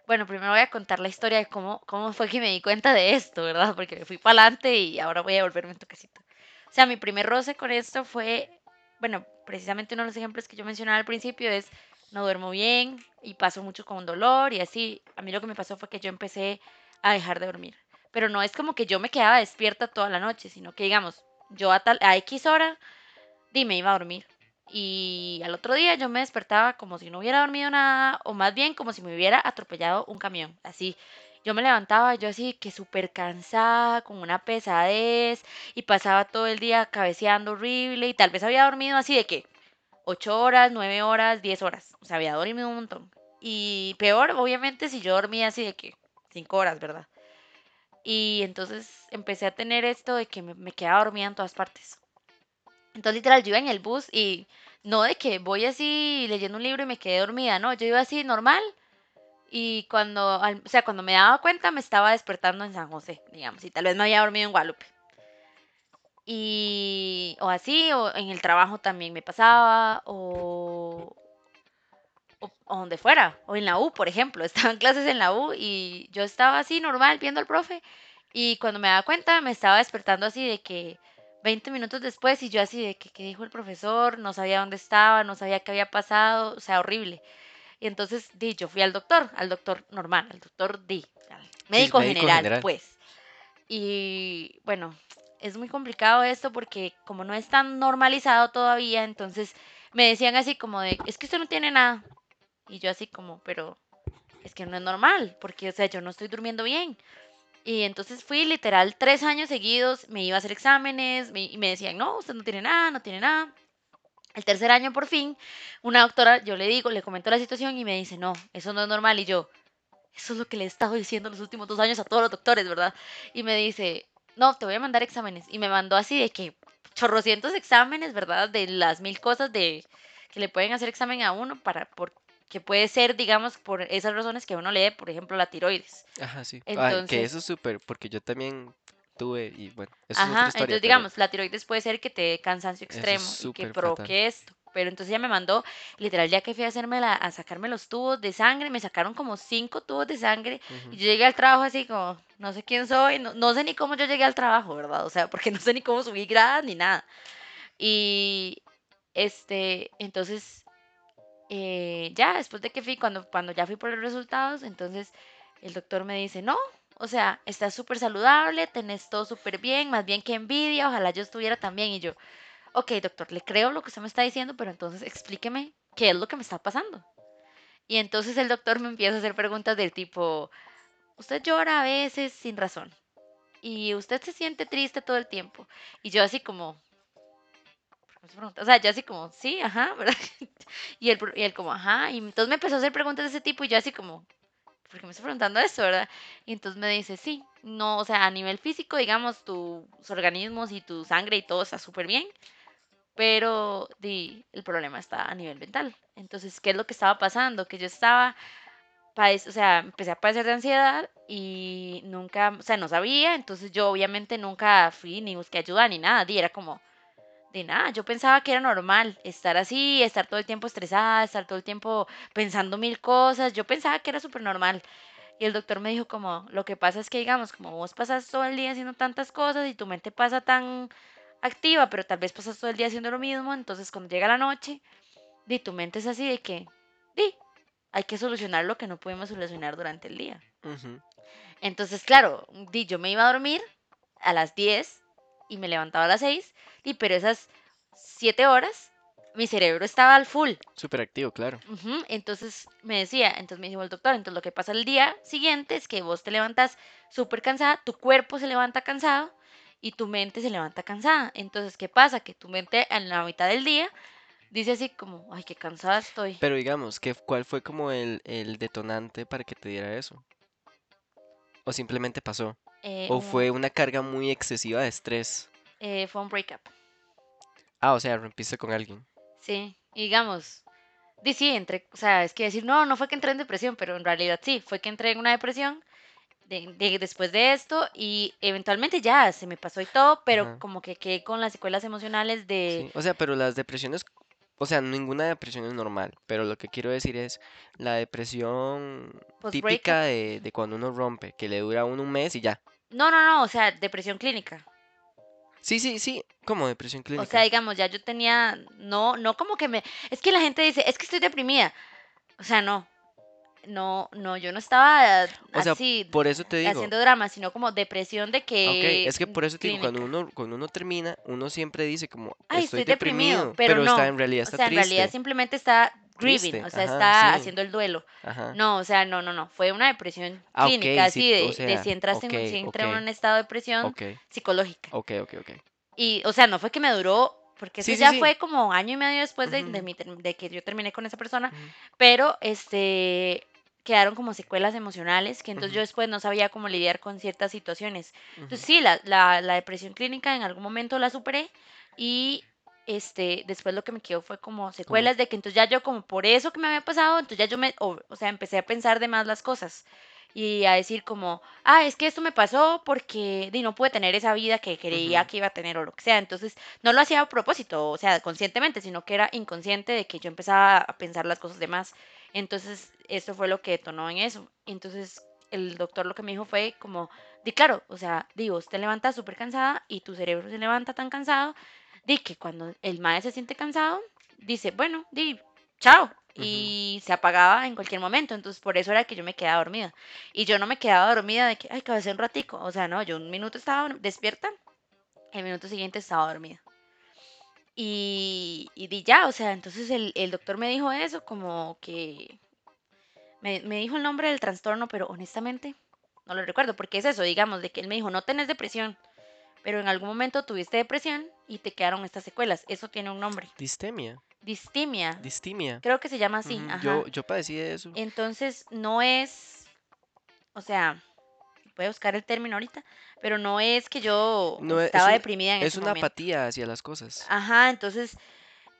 [SPEAKER 1] bueno, primero voy a contar la historia de cómo, cómo fue que me di cuenta de esto, ¿verdad? Porque me fui para adelante y ahora voy a volverme un toquecito. O sea, mi primer roce con esto fue, bueno, precisamente uno de los ejemplos que yo mencionaba al principio es, no duermo bien y paso mucho con dolor y así. A mí lo que me pasó fue que yo empecé a dejar de dormir. Pero no es como que yo me quedaba despierta toda la noche, sino que, digamos, yo a, tal, a X hora, dime, iba a dormir. Y al otro día yo me despertaba como si no hubiera dormido nada, o más bien como si me hubiera atropellado un camión. Así, yo me levantaba, yo así que súper cansada, con una pesadez, y pasaba todo el día cabeceando horrible, y tal vez había dormido así de que 8 horas, 9 horas, 10 horas. O sea, había dormido un montón. Y peor, obviamente, si yo dormía así de que 5 horas, ¿verdad? Y entonces empecé a tener esto de que me, me quedaba dormida en todas partes. Entonces, literal, yo iba en el bus y no de que voy así leyendo un libro y me quedé dormida, no, yo iba así normal y cuando, o sea, cuando me daba cuenta me estaba despertando en San José, digamos, y tal vez me había dormido en Guadalupe. Y, o así, o en el trabajo también me pasaba, o, o, donde fuera, o en la U, por ejemplo, estaba en clases en la U y yo estaba así normal viendo al profe y cuando me daba cuenta me estaba despertando así de que 20 minutos después y yo así de que qué dijo el profesor, no sabía dónde estaba, no sabía qué había pasado, o sea, horrible. Y entonces di, yo fui al doctor, al doctor normal, al doctor di, médico, general, pues. Y bueno, es muy complicado esto porque como no es tan normalizado todavía, entonces me decían así como de, es que usted no tiene nada. Y yo así como, pero es que no es normal, porque, o sea, yo no estoy durmiendo bien. Y entonces fui literal tres años seguidos, me iba a hacer exámenes y me decían, no, usted no tiene nada, no tiene nada. El tercer año por fin, una doctora, yo le digo, le comento la situación y me dice, no, eso no es normal. Y yo, eso es lo que le he estado diciendo los últimos dos años a todos los doctores, ¿verdad? Y me dice, no, te voy a mandar exámenes. Y me mandó así de que chorrocientos exámenes, ¿verdad? De las mil cosas de que le pueden hacer examen a uno para, por, que puede ser, digamos, por esas razones que uno lee, por ejemplo, la tiroides.
[SPEAKER 2] Ajá, sí. Entonces, que eso es súper, porque yo también tuve y bueno, eso
[SPEAKER 1] es otra historia, entonces digamos, la tiroides puede ser que te dé cansancio extremo y que provoque esto. Pero entonces ella me mandó, literal, ya que fui a hacerme la, a sacarme los tubos de sangre, me sacaron como cinco tubos de sangre y yo llegué al trabajo así como, no sé quién soy, no, no sé ni cómo yo llegué al trabajo, ¿verdad? O sea, porque no sé ni cómo subí gradas ni nada. Y este, entonces eh, ya después de que fui, cuando, cuando ya fui por los resultados, entonces el doctor me dice, no, o sea, estás súper saludable, tenés todo súper bien, más bien que envidia, ojalá yo estuviera también. Y yo, ok, doctor, le creo lo que usted me está diciendo, pero entonces explíqueme qué es lo que me está pasando. Y entonces el doctor me empieza a hacer preguntas del tipo, usted llora a veces sin razón. Y usted se siente triste todo el tiempo. Y yo así como, o sea, yo así como, sí, ajá, ¿verdad? Y él, y él como, ajá. Y entonces me empezó a hacer preguntas de ese tipo y yo así como, ¿por qué me está preguntando eso, verdad? Y entonces me dice, sí, no, o sea, a nivel físico, digamos, tus organismos y tu sangre y todo está súper bien, pero di, el problema está a nivel mental. Entonces, ¿qué es lo que estaba pasando? Que yo estaba, o sea, empecé a padecer de ansiedad y nunca, o sea, no sabía, entonces yo obviamente nunca fui ni busqué ayuda ni nada, di, era como de nada, yo pensaba que era normal estar así, estar todo el tiempo estresada, estar todo el tiempo pensando mil cosas, yo pensaba que era súper normal. Y el doctor me dijo como, lo que pasa es que digamos, como vos pasas todo el día haciendo tantas cosas y tu mente pasa tan activa, pero tal vez pasas todo el día haciendo lo mismo, entonces cuando llega la noche, di, tu mente es así de que, di, hay que solucionar lo que no pudimos solucionar durante el día. Entonces, claro, di, yo me iba a dormir a las 10 y me levantaba a las 6, y pero esas 7 horas mi cerebro estaba al full.
[SPEAKER 2] Súper activo, claro.
[SPEAKER 1] Entonces me decía, entonces me dijo el doctor, entonces lo que pasa el día siguiente es que vos te levantas súper cansada, tu cuerpo se levanta cansado y tu mente se levanta cansada. Entonces, ¿qué pasa? Que tu mente en la mitad del día dice así como, ay, qué cansada estoy.
[SPEAKER 2] Pero digamos, ¿qué, ¿cuál fue como el, el detonante para que te diera eso? ¿O simplemente pasó? Eh, ¿O fue una carga muy excesiva de estrés?
[SPEAKER 1] Eh, fue un breakup.
[SPEAKER 2] Ah, o sea, rompiste con alguien.
[SPEAKER 1] Sí, digamos, sí, entre, o sea, es que decir, no, no fue que entré en depresión, pero en realidad sí, fue que entré en una depresión de, después de esto y eventualmente ya se me pasó y todo, pero como que quedé con las secuelas emocionales de...
[SPEAKER 2] o sea, pero las depresiones o sea, ninguna depresión es normal, pero lo que quiero decir es la depresión típica de, de, cuando uno rompe, que le dura uno un mes y ya.
[SPEAKER 1] No, no, no, o sea, depresión clínica.
[SPEAKER 2] Sí, sí, sí, como depresión clínica.
[SPEAKER 1] O sea, digamos, ya yo tenía, no, no como que me, es que la gente dice, es que estoy deprimida. O sea, no, no, no, yo no estaba así
[SPEAKER 2] por eso te digo.
[SPEAKER 1] haciendo drama, sino como depresión de que...
[SPEAKER 2] Ok, es que por eso te digo, cuando uno, cuando uno termina, uno siempre dice como, Ay, estoy, deprimido, pero, no, está, en realidad está o sea, en
[SPEAKER 1] realidad simplemente está grieving, o sea, está haciendo el duelo. No, o sea, no, no, no, fue una depresión ah, clínica, así de, si entras en, en un estado de depresión psicológica.
[SPEAKER 2] Ok, ok, ok.
[SPEAKER 1] Y, o sea, no fue que me duró porque eso ya fue como año y medio después de, de, que yo terminé con esa persona, pero este quedaron como secuelas emocionales que entonces yo después no sabía cómo lidiar con ciertas situaciones. Entonces sí, la, la, la, depresión clínica en algún momento la superé y este, después lo que me quedó fue como secuelas de que entonces ya yo como por eso que me había pasado, entonces ya yo me, o, o sea, empecé a pensar de más las cosas y a decir como, ah, es que esto me pasó porque di, no pude tener esa vida que creía que iba a tener o lo que sea. Entonces, no lo hacía a propósito, o sea, conscientemente, sino que era inconsciente de que yo empezaba a pensar las cosas de más. Entonces, esto fue lo que detonó en eso. Entonces, el doctor lo que me dijo fue como, di claro, o sea, digo, usted levanta súper cansada y tu cerebro se levanta tan cansado, di que cuando el mae se siente cansado, dice, bueno, di, chao. Y se apagaba en cualquier momento. Entonces, por eso era que yo me quedaba dormida. Y yo no me quedaba dormida de que, ay, cabecé un ratico. O sea, no, yo un minuto estaba despierta, el minuto siguiente estaba dormida. Y, y di ya, o sea, entonces el, el doctor me dijo eso, como que me, me dijo el nombre del trastorno, pero honestamente no lo recuerdo, porque es eso, digamos, de que él me dijo, no tenés depresión, pero en algún momento tuviste depresión y te quedaron estas secuelas. Eso tiene un nombre.
[SPEAKER 2] Distemia,
[SPEAKER 1] Distimia,
[SPEAKER 2] distimia.
[SPEAKER 1] creo que se llama así,
[SPEAKER 2] Yo, yo padecí de eso.
[SPEAKER 1] Entonces, no es, o sea, voy a buscar el término ahorita, pero no es que yo
[SPEAKER 2] No, e- es
[SPEAKER 1] estaba
[SPEAKER 2] un,
[SPEAKER 1] deprimida en
[SPEAKER 2] es
[SPEAKER 1] ese
[SPEAKER 2] una
[SPEAKER 1] momento.
[SPEAKER 2] apatía hacia las cosas,
[SPEAKER 1] Ajá, entonces,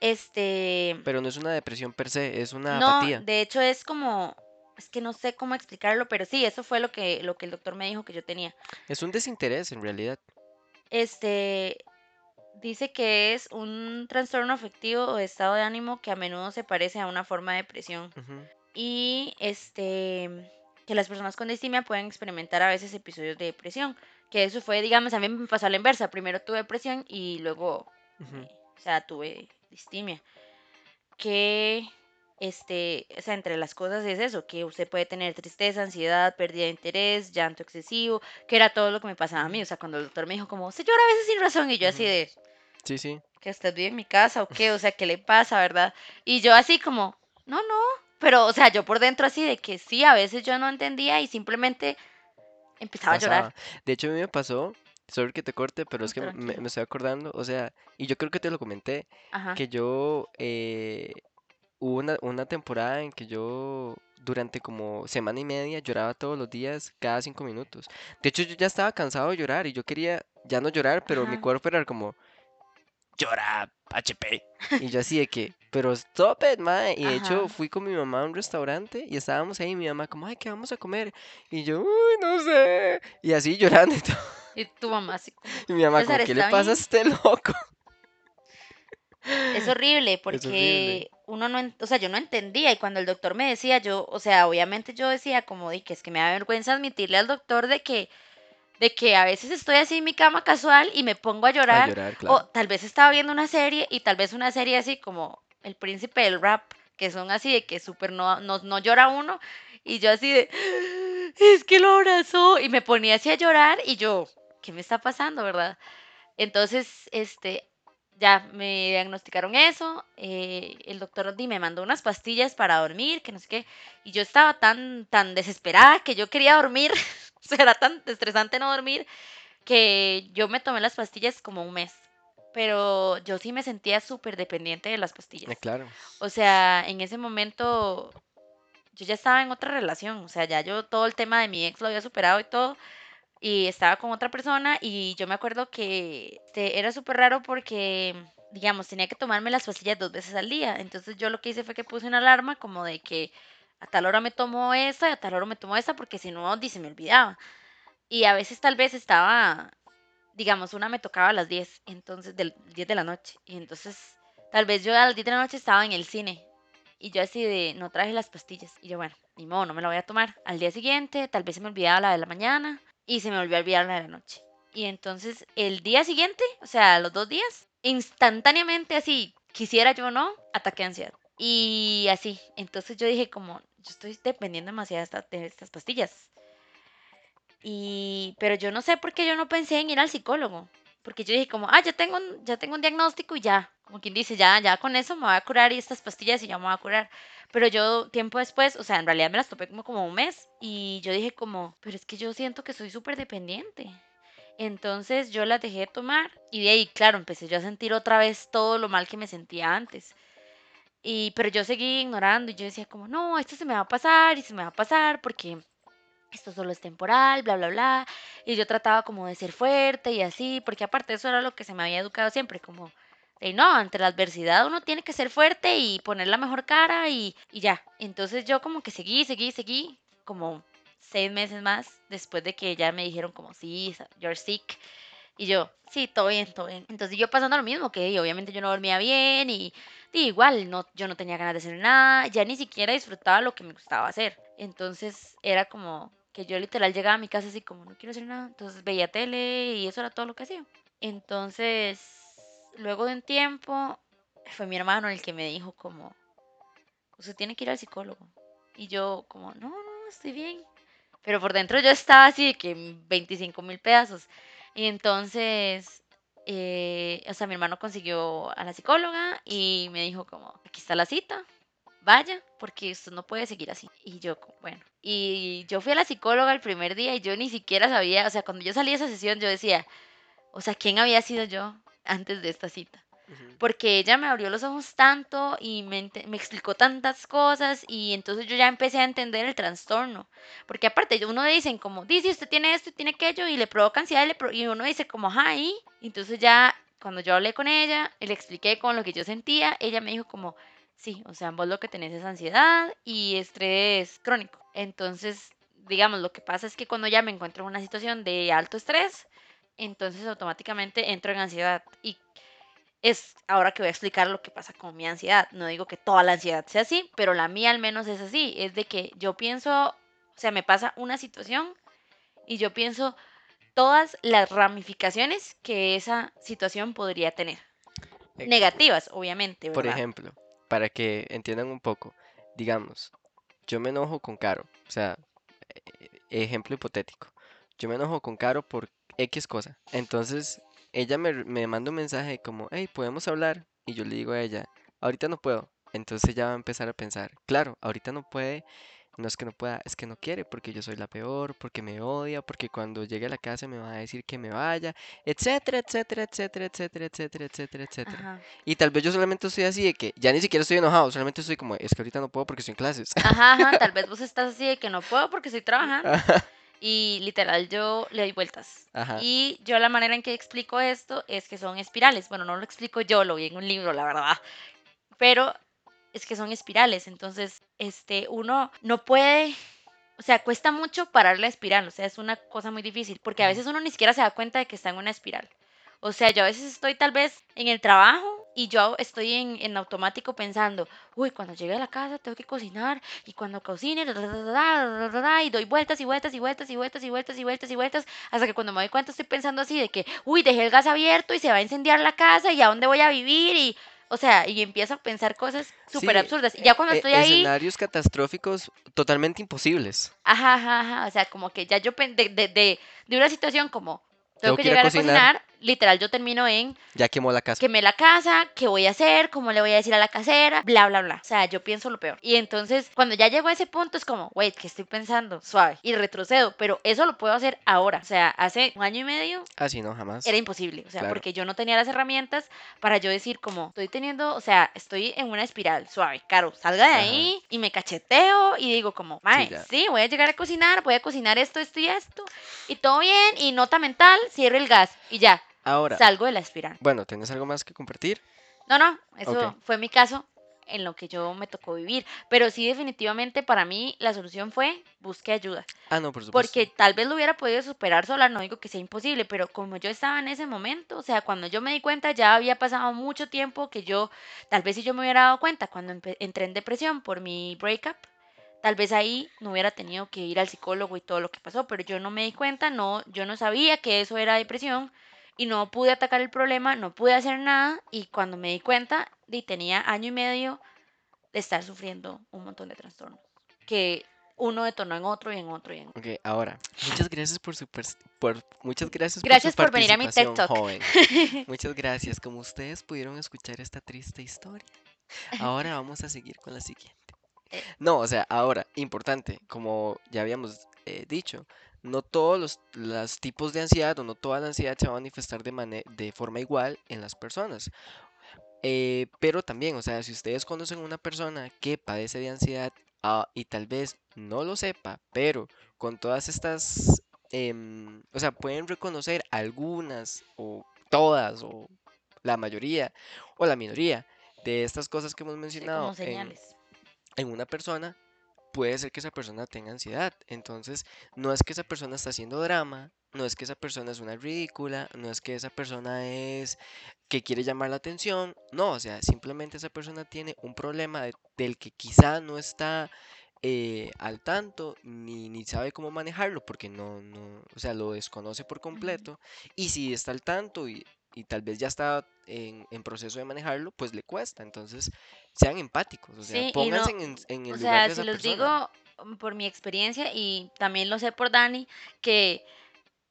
[SPEAKER 1] este,
[SPEAKER 2] pero no es una depresión per se, es una
[SPEAKER 1] no,
[SPEAKER 2] apatía.
[SPEAKER 1] de hecho es como, es que no sé cómo explicarlo, pero sí, eso fue lo que, lo que el doctor me dijo que yo tenía.
[SPEAKER 2] Es un desinterés en realidad.
[SPEAKER 1] Este, dice que es un trastorno afectivo o estado de ánimo que a menudo se parece a una forma de depresión. Y este que las personas con distimia pueden experimentar a veces episodios de depresión, que eso fue, digamos, a mí me pasó a la inversa, primero tuve depresión y luego,
[SPEAKER 2] ujú.
[SPEAKER 1] me- o sea, tuve distimia, que, este, o sea, entre las cosas es eso, que usted puede tener tristeza, ansiedad, pérdida de interés, llanto excesivo, que era todo lo que me pasaba a mí, o sea, cuando el doctor me dijo como, se llora a veces sin razón, y yo así de,
[SPEAKER 2] Sí, sí.
[SPEAKER 1] que usted vive en mi casa o qué, o sea, ¿qué le pasa, verdad? Y yo así como, no, no, pero, o sea, yo por dentro así de que sí, a veces yo no entendía y simplemente empezaba a llorar.
[SPEAKER 2] De hecho, a mí me pasó, sorry que te corte, pero
[SPEAKER 1] No,
[SPEAKER 2] es que me, estoy acordando, o sea, y yo creo que te lo comenté,
[SPEAKER 1] Ajá,
[SPEAKER 2] que yo eh, hubo una, una temporada en que yo durante como semana y media lloraba todos los días, cada cinco minutos. De hecho, yo ya estaba cansado de llorar y yo quería ya no llorar, pero mi cuerpo era como, llora, HP. Y yo así de que, pero stop it, mae. Y de hecho fui con mi mamá a un restaurante y estábamos ahí y mi mamá como, ay, ¿qué vamos a comer? Y yo, uy, no sé. Y así llorando y todo.
[SPEAKER 1] Y tu mamá así como,
[SPEAKER 2] Y mi mamá
[SPEAKER 1] César,
[SPEAKER 2] como, ¿qué le
[SPEAKER 1] ¿está
[SPEAKER 2] pasa a este loco?
[SPEAKER 1] Es horrible
[SPEAKER 2] Es horrible.
[SPEAKER 1] porque uno no, o sea, yo no entendía y cuando el doctor me decía, yo, o sea, obviamente yo decía como de que es que me da vergüenza admitirle al doctor de que de que a veces estoy así en mi cama casual y me pongo a
[SPEAKER 2] A
[SPEAKER 1] llorar,
[SPEAKER 2] llorar,
[SPEAKER 1] o
[SPEAKER 2] claro.
[SPEAKER 1] tal vez estaba viendo una serie y tal vez una serie así como El Príncipe del Rap, que son así de que súper no, no, no llora uno, y yo así de, es que lo abrazó, y me ponía así a llorar y yo, ¿qué me está pasando, verdad? Entonces, este, ya me diagnosticaron eso, eh, el doctor me mandó unas pastillas para dormir, que no sé qué, y yo estaba tan, tan desesperada que yo quería dormir, o era tan estresante no dormir, que yo me tomé las pastillas como un mes, pero yo sí me sentía súper dependiente de las pastillas.
[SPEAKER 2] Eh, claro.
[SPEAKER 1] O sea, en ese momento yo ya estaba en otra relación, o sea, ya yo todo el tema de mi ex lo había superado y todo, y estaba con otra persona y yo me acuerdo que este, era súper raro porque, digamos, tenía que tomarme las pastillas dos veces al día. Entonces yo lo que hice fue que puse una alarma como de que a tal hora me tomo esta y a tal hora me tomo esta porque si no, di, se me olvidaba. Y a veces tal vez estaba, digamos, una me tocaba a las 10, entonces del 10 de la noche. Y entonces tal vez yo a las 10 de la noche estaba en el cine. Y yo así de, no traje las pastillas. Y yo, bueno, ni modo, no me la voy a tomar. Al día siguiente, tal vez se me olvidaba la de la mañana y se me volvió a olvidar la de la noche. Y entonces el día siguiente, o sea, los dos días, instantáneamente así, quisiera yo o no, ataque de ansiedad. Y así, entonces yo dije como, yo estoy dependiendo demasiado de estas pastillas. Pero yo no sé por qué yo no pensé en ir al psicólogo. Porque yo dije como, ah, ya tengo un, ya tengo un diagnóstico y ya. Como quien dice, ya, ya con eso me voy a curar y estas pastillas y ya me voy a curar. Pero yo tiempo después, o sea, en realidad me las topé como, como un mes y yo dije como, pero es que yo siento que soy súper dependiente. Entonces yo las dejé de tomar y de ahí, claro, empecé yo a sentir otra vez todo lo mal que me sentía antes. Y, pero yo seguí ignorando y yo decía como, no, esto se me va a pasar y se me va a pasar porque esto solo es temporal, bla, bla, bla. Y yo trataba como de ser fuerte y así, porque aparte eso era lo que se me había educado siempre, como y no, ante la adversidad uno tiene que ser fuerte y poner la mejor cara y, y ya. Entonces yo como que seguí, seguí, seguí, como seis meses más después de que ya me dijeron como, sí, you're sick. Y yo, sí, todo bien, todo bien. Entonces yo pasando lo mismo, que obviamente yo no dormía bien y, y, igual no, yo no tenía ganas de hacer nada, ya ni siquiera disfrutaba lo que me gustaba hacer. Entonces era como que yo literal llegaba a mi casa así como, no quiero hacer nada. Entonces veía tele y eso era todo lo que hacía. Entonces, luego de un tiempo, fue mi hermano el que me dijo como, usted tiene que ir al psicólogo. Y yo como, no, no, estoy bien. Pero por dentro yo estaba así de que 25 mil pedazos. Y entonces, eh, o sea, mi hermano consiguió a la psicóloga y me dijo como, aquí está la cita, vaya, porque esto no puede seguir así. Y yo, bueno, y yo fui a la psicóloga el primer día y yo ni siquiera sabía, o sea, cuando yo salí de esa sesión yo decía, o sea, ¿quién había sido yo antes de esta cita? porque ella me abrió los ojos tanto y me, me, explicó tantas cosas y entonces yo ya empecé a entender el trastorno. Porque aparte uno dice como, dice usted tiene esto y tiene aquello y le provoca ansiedad y, uno dice como, ay, entonces ya cuando yo hablé con ella y le expliqué con lo que yo sentía, ella me dijo como, sí, o sea, vos lo que tenés es ansiedad y estrés crónico. Entonces, digamos, lo que pasa es que cuando ya me encuentro en una situación de alto estrés, entonces automáticamente entro en ansiedad. Y es ahora que voy a explicar lo que pasa con mi ansiedad. No digo que toda la ansiedad sea así, pero la mía al menos es así. Es de que yo pienso, o sea, me pasa una situación y yo pienso todas las ramificaciones que esa situación podría tener. Negativas, obviamente.
[SPEAKER 2] Por ejemplo, para que entiendan un poco, digamos, yo me enojo con Caro, o sea, e-, ejemplo hipotético, yo me enojo con Caro por X cosa. Entonces, ella me, me manda un mensaje como, hey, ¿podemos hablar? Y yo le digo a ella, ahorita no puedo. Entonces ella va a empezar a pensar, claro, ahorita no puede, no es que no pueda, es que no quiere, porque yo soy la peor, porque me odia, porque cuando llegue a la casa me va a decir que me vaya, etcétera, etcétera, etcétera, etcétera, etcétera, etcétera, etcétera. Y tal vez yo solamente estoy así de que ya ni siquiera estoy enojado, solamente estoy como, es que ahorita no puedo porque estoy en clases.
[SPEAKER 1] Ajá, ajá, tal vez vos estás así de que no puedo porque estoy trabajando. Y literal yo le doy vueltas. Y yo la manera en que explico esto es que son espirales. Bueno, no lo explico yo, lo vi en un libro, la verdad. Pero es que son espirales. Entonces, este, uno no puede o sea, cuesta mucho parar la espiral, o sea, es una cosa muy difícil, porque a veces uno ni siquiera se da cuenta de que está en una espiral. O sea, yo a veces estoy tal vez en el trabajo y yo estoy en, en, automático pensando, uy, cuando llegue a la casa tengo que cocinar y cuando cocine, y doy vueltas y vueltas y vueltas y vueltas y vueltas y vueltas y vueltas, hasta que cuando me doy cuenta estoy pensando así de que, uy, dejé el gas abierto y se va a incendiar la casa y a dónde voy a vivir y... O sea, y empiezo a pensar cosas súper absurdas. Y ya cuando e, estoy ahí...
[SPEAKER 2] Escenarios catastróficos totalmente imposibles.
[SPEAKER 1] Ajá, ajá, ajá. O sea, como que ya yo de, de, de, de una situación como tengo, que, llegar a cocinar. Literal, yo termino en.
[SPEAKER 2] Ya quemó la casa.
[SPEAKER 1] Quemé la casa, ¿qué voy a hacer? ¿Cómo le voy a decir a la casera? Bla, bla, bla. O sea, yo pienso lo peor. Y entonces, cuando ya llego a ese punto, es como, wait, ¿qué estoy pensando? Suave. Y retrocedo. Pero eso lo puedo hacer ahora. O sea, hace un año y medio.
[SPEAKER 2] Así no, jamás.
[SPEAKER 1] Era imposible. O sea, porque yo no tenía las herramientas para yo decir, como, estoy teniendo, o sea, estoy en una espiral. Suave, caro, salga de ahí y me cacheteo y digo, como, mae, sí, voy a llegar a cocinar, voy a cocinar esto, esto y esto. Y todo bien. Y nota mental, cierre el gas y ya.
[SPEAKER 2] Ahora.
[SPEAKER 1] Salgo de la espiral.
[SPEAKER 2] Bueno, ¿tienes algo más que compartir?
[SPEAKER 1] No, no, eso fue mi caso en lo que yo me tocó vivir. Pero sí, definitivamente para mí la solución fue busque ayuda.
[SPEAKER 2] Ah, no, por supuesto.
[SPEAKER 1] Porque tal vez lo hubiera podido superar sola, no digo que sea imposible, pero como yo estaba en ese momento, o sea, cuando yo me di cuenta ya había pasado mucho tiempo que yo, tal vez si yo me hubiera dado cuenta cuando entré en depresión por mi breakup, Tal vez ahí no hubiera tenido que ir al psicólogo y todo lo que pasó, pero yo no me di cuenta, no, yo no sabía que eso era depresión y no pude atacar el problema, no pude hacer nada y cuando me di cuenta, tenía año y medio de estar sufriendo un montón de trastornos que uno detonó en otro y en otro y en
[SPEAKER 2] otro. Ok, ahora, muchas gracias por su por muchas gracias,
[SPEAKER 1] gracias
[SPEAKER 2] por,
[SPEAKER 1] venir a mi TED Talk.
[SPEAKER 2] Joven. Muchas gracias. Como ustedes pudieron escuchar esta triste historia, ahora vamos a seguir con la siguiente. Eh, no, o sea, ahora, importante, como ya habíamos eh, dicho, no todos los, tipos de ansiedad o no toda la ansiedad se va a manifestar de, de forma igual en las personas. Eh, pero también, o sea, si ustedes conocen una persona que padece de ansiedad ah, y tal vez no lo sepa, pero con todas estas, em, o sea, pueden reconocer algunas o todas o la mayoría o la minoría de estas cosas que hemos
[SPEAKER 1] Sí,
[SPEAKER 2] mencionado en,
[SPEAKER 1] señales.
[SPEAKER 2] en una persona, puede ser que esa persona tenga ansiedad. Entonces, no es que esa persona está haciendo drama, no es que esa persona es una ridícula, no es que esa persona es que quiere llamar la atención, no, o sea, simplemente esa persona tiene un problema de- del que quizá no está eh, al tanto ni, ni sabe cómo manejarlo porque no, no, o sea, lo desconoce por completo y si está al tanto y, y tal vez ya está en, en proceso de manejarlo, pues le cuesta. Entonces, sean empáticos, o sea,
[SPEAKER 1] Sí,
[SPEAKER 2] pónganse
[SPEAKER 1] no,
[SPEAKER 2] en, en
[SPEAKER 1] o
[SPEAKER 2] el lugar
[SPEAKER 1] sea,
[SPEAKER 2] de
[SPEAKER 1] si
[SPEAKER 2] esa
[SPEAKER 1] los
[SPEAKER 2] persona.
[SPEAKER 1] digo mm, por mi experiencia y también lo sé por Dani, que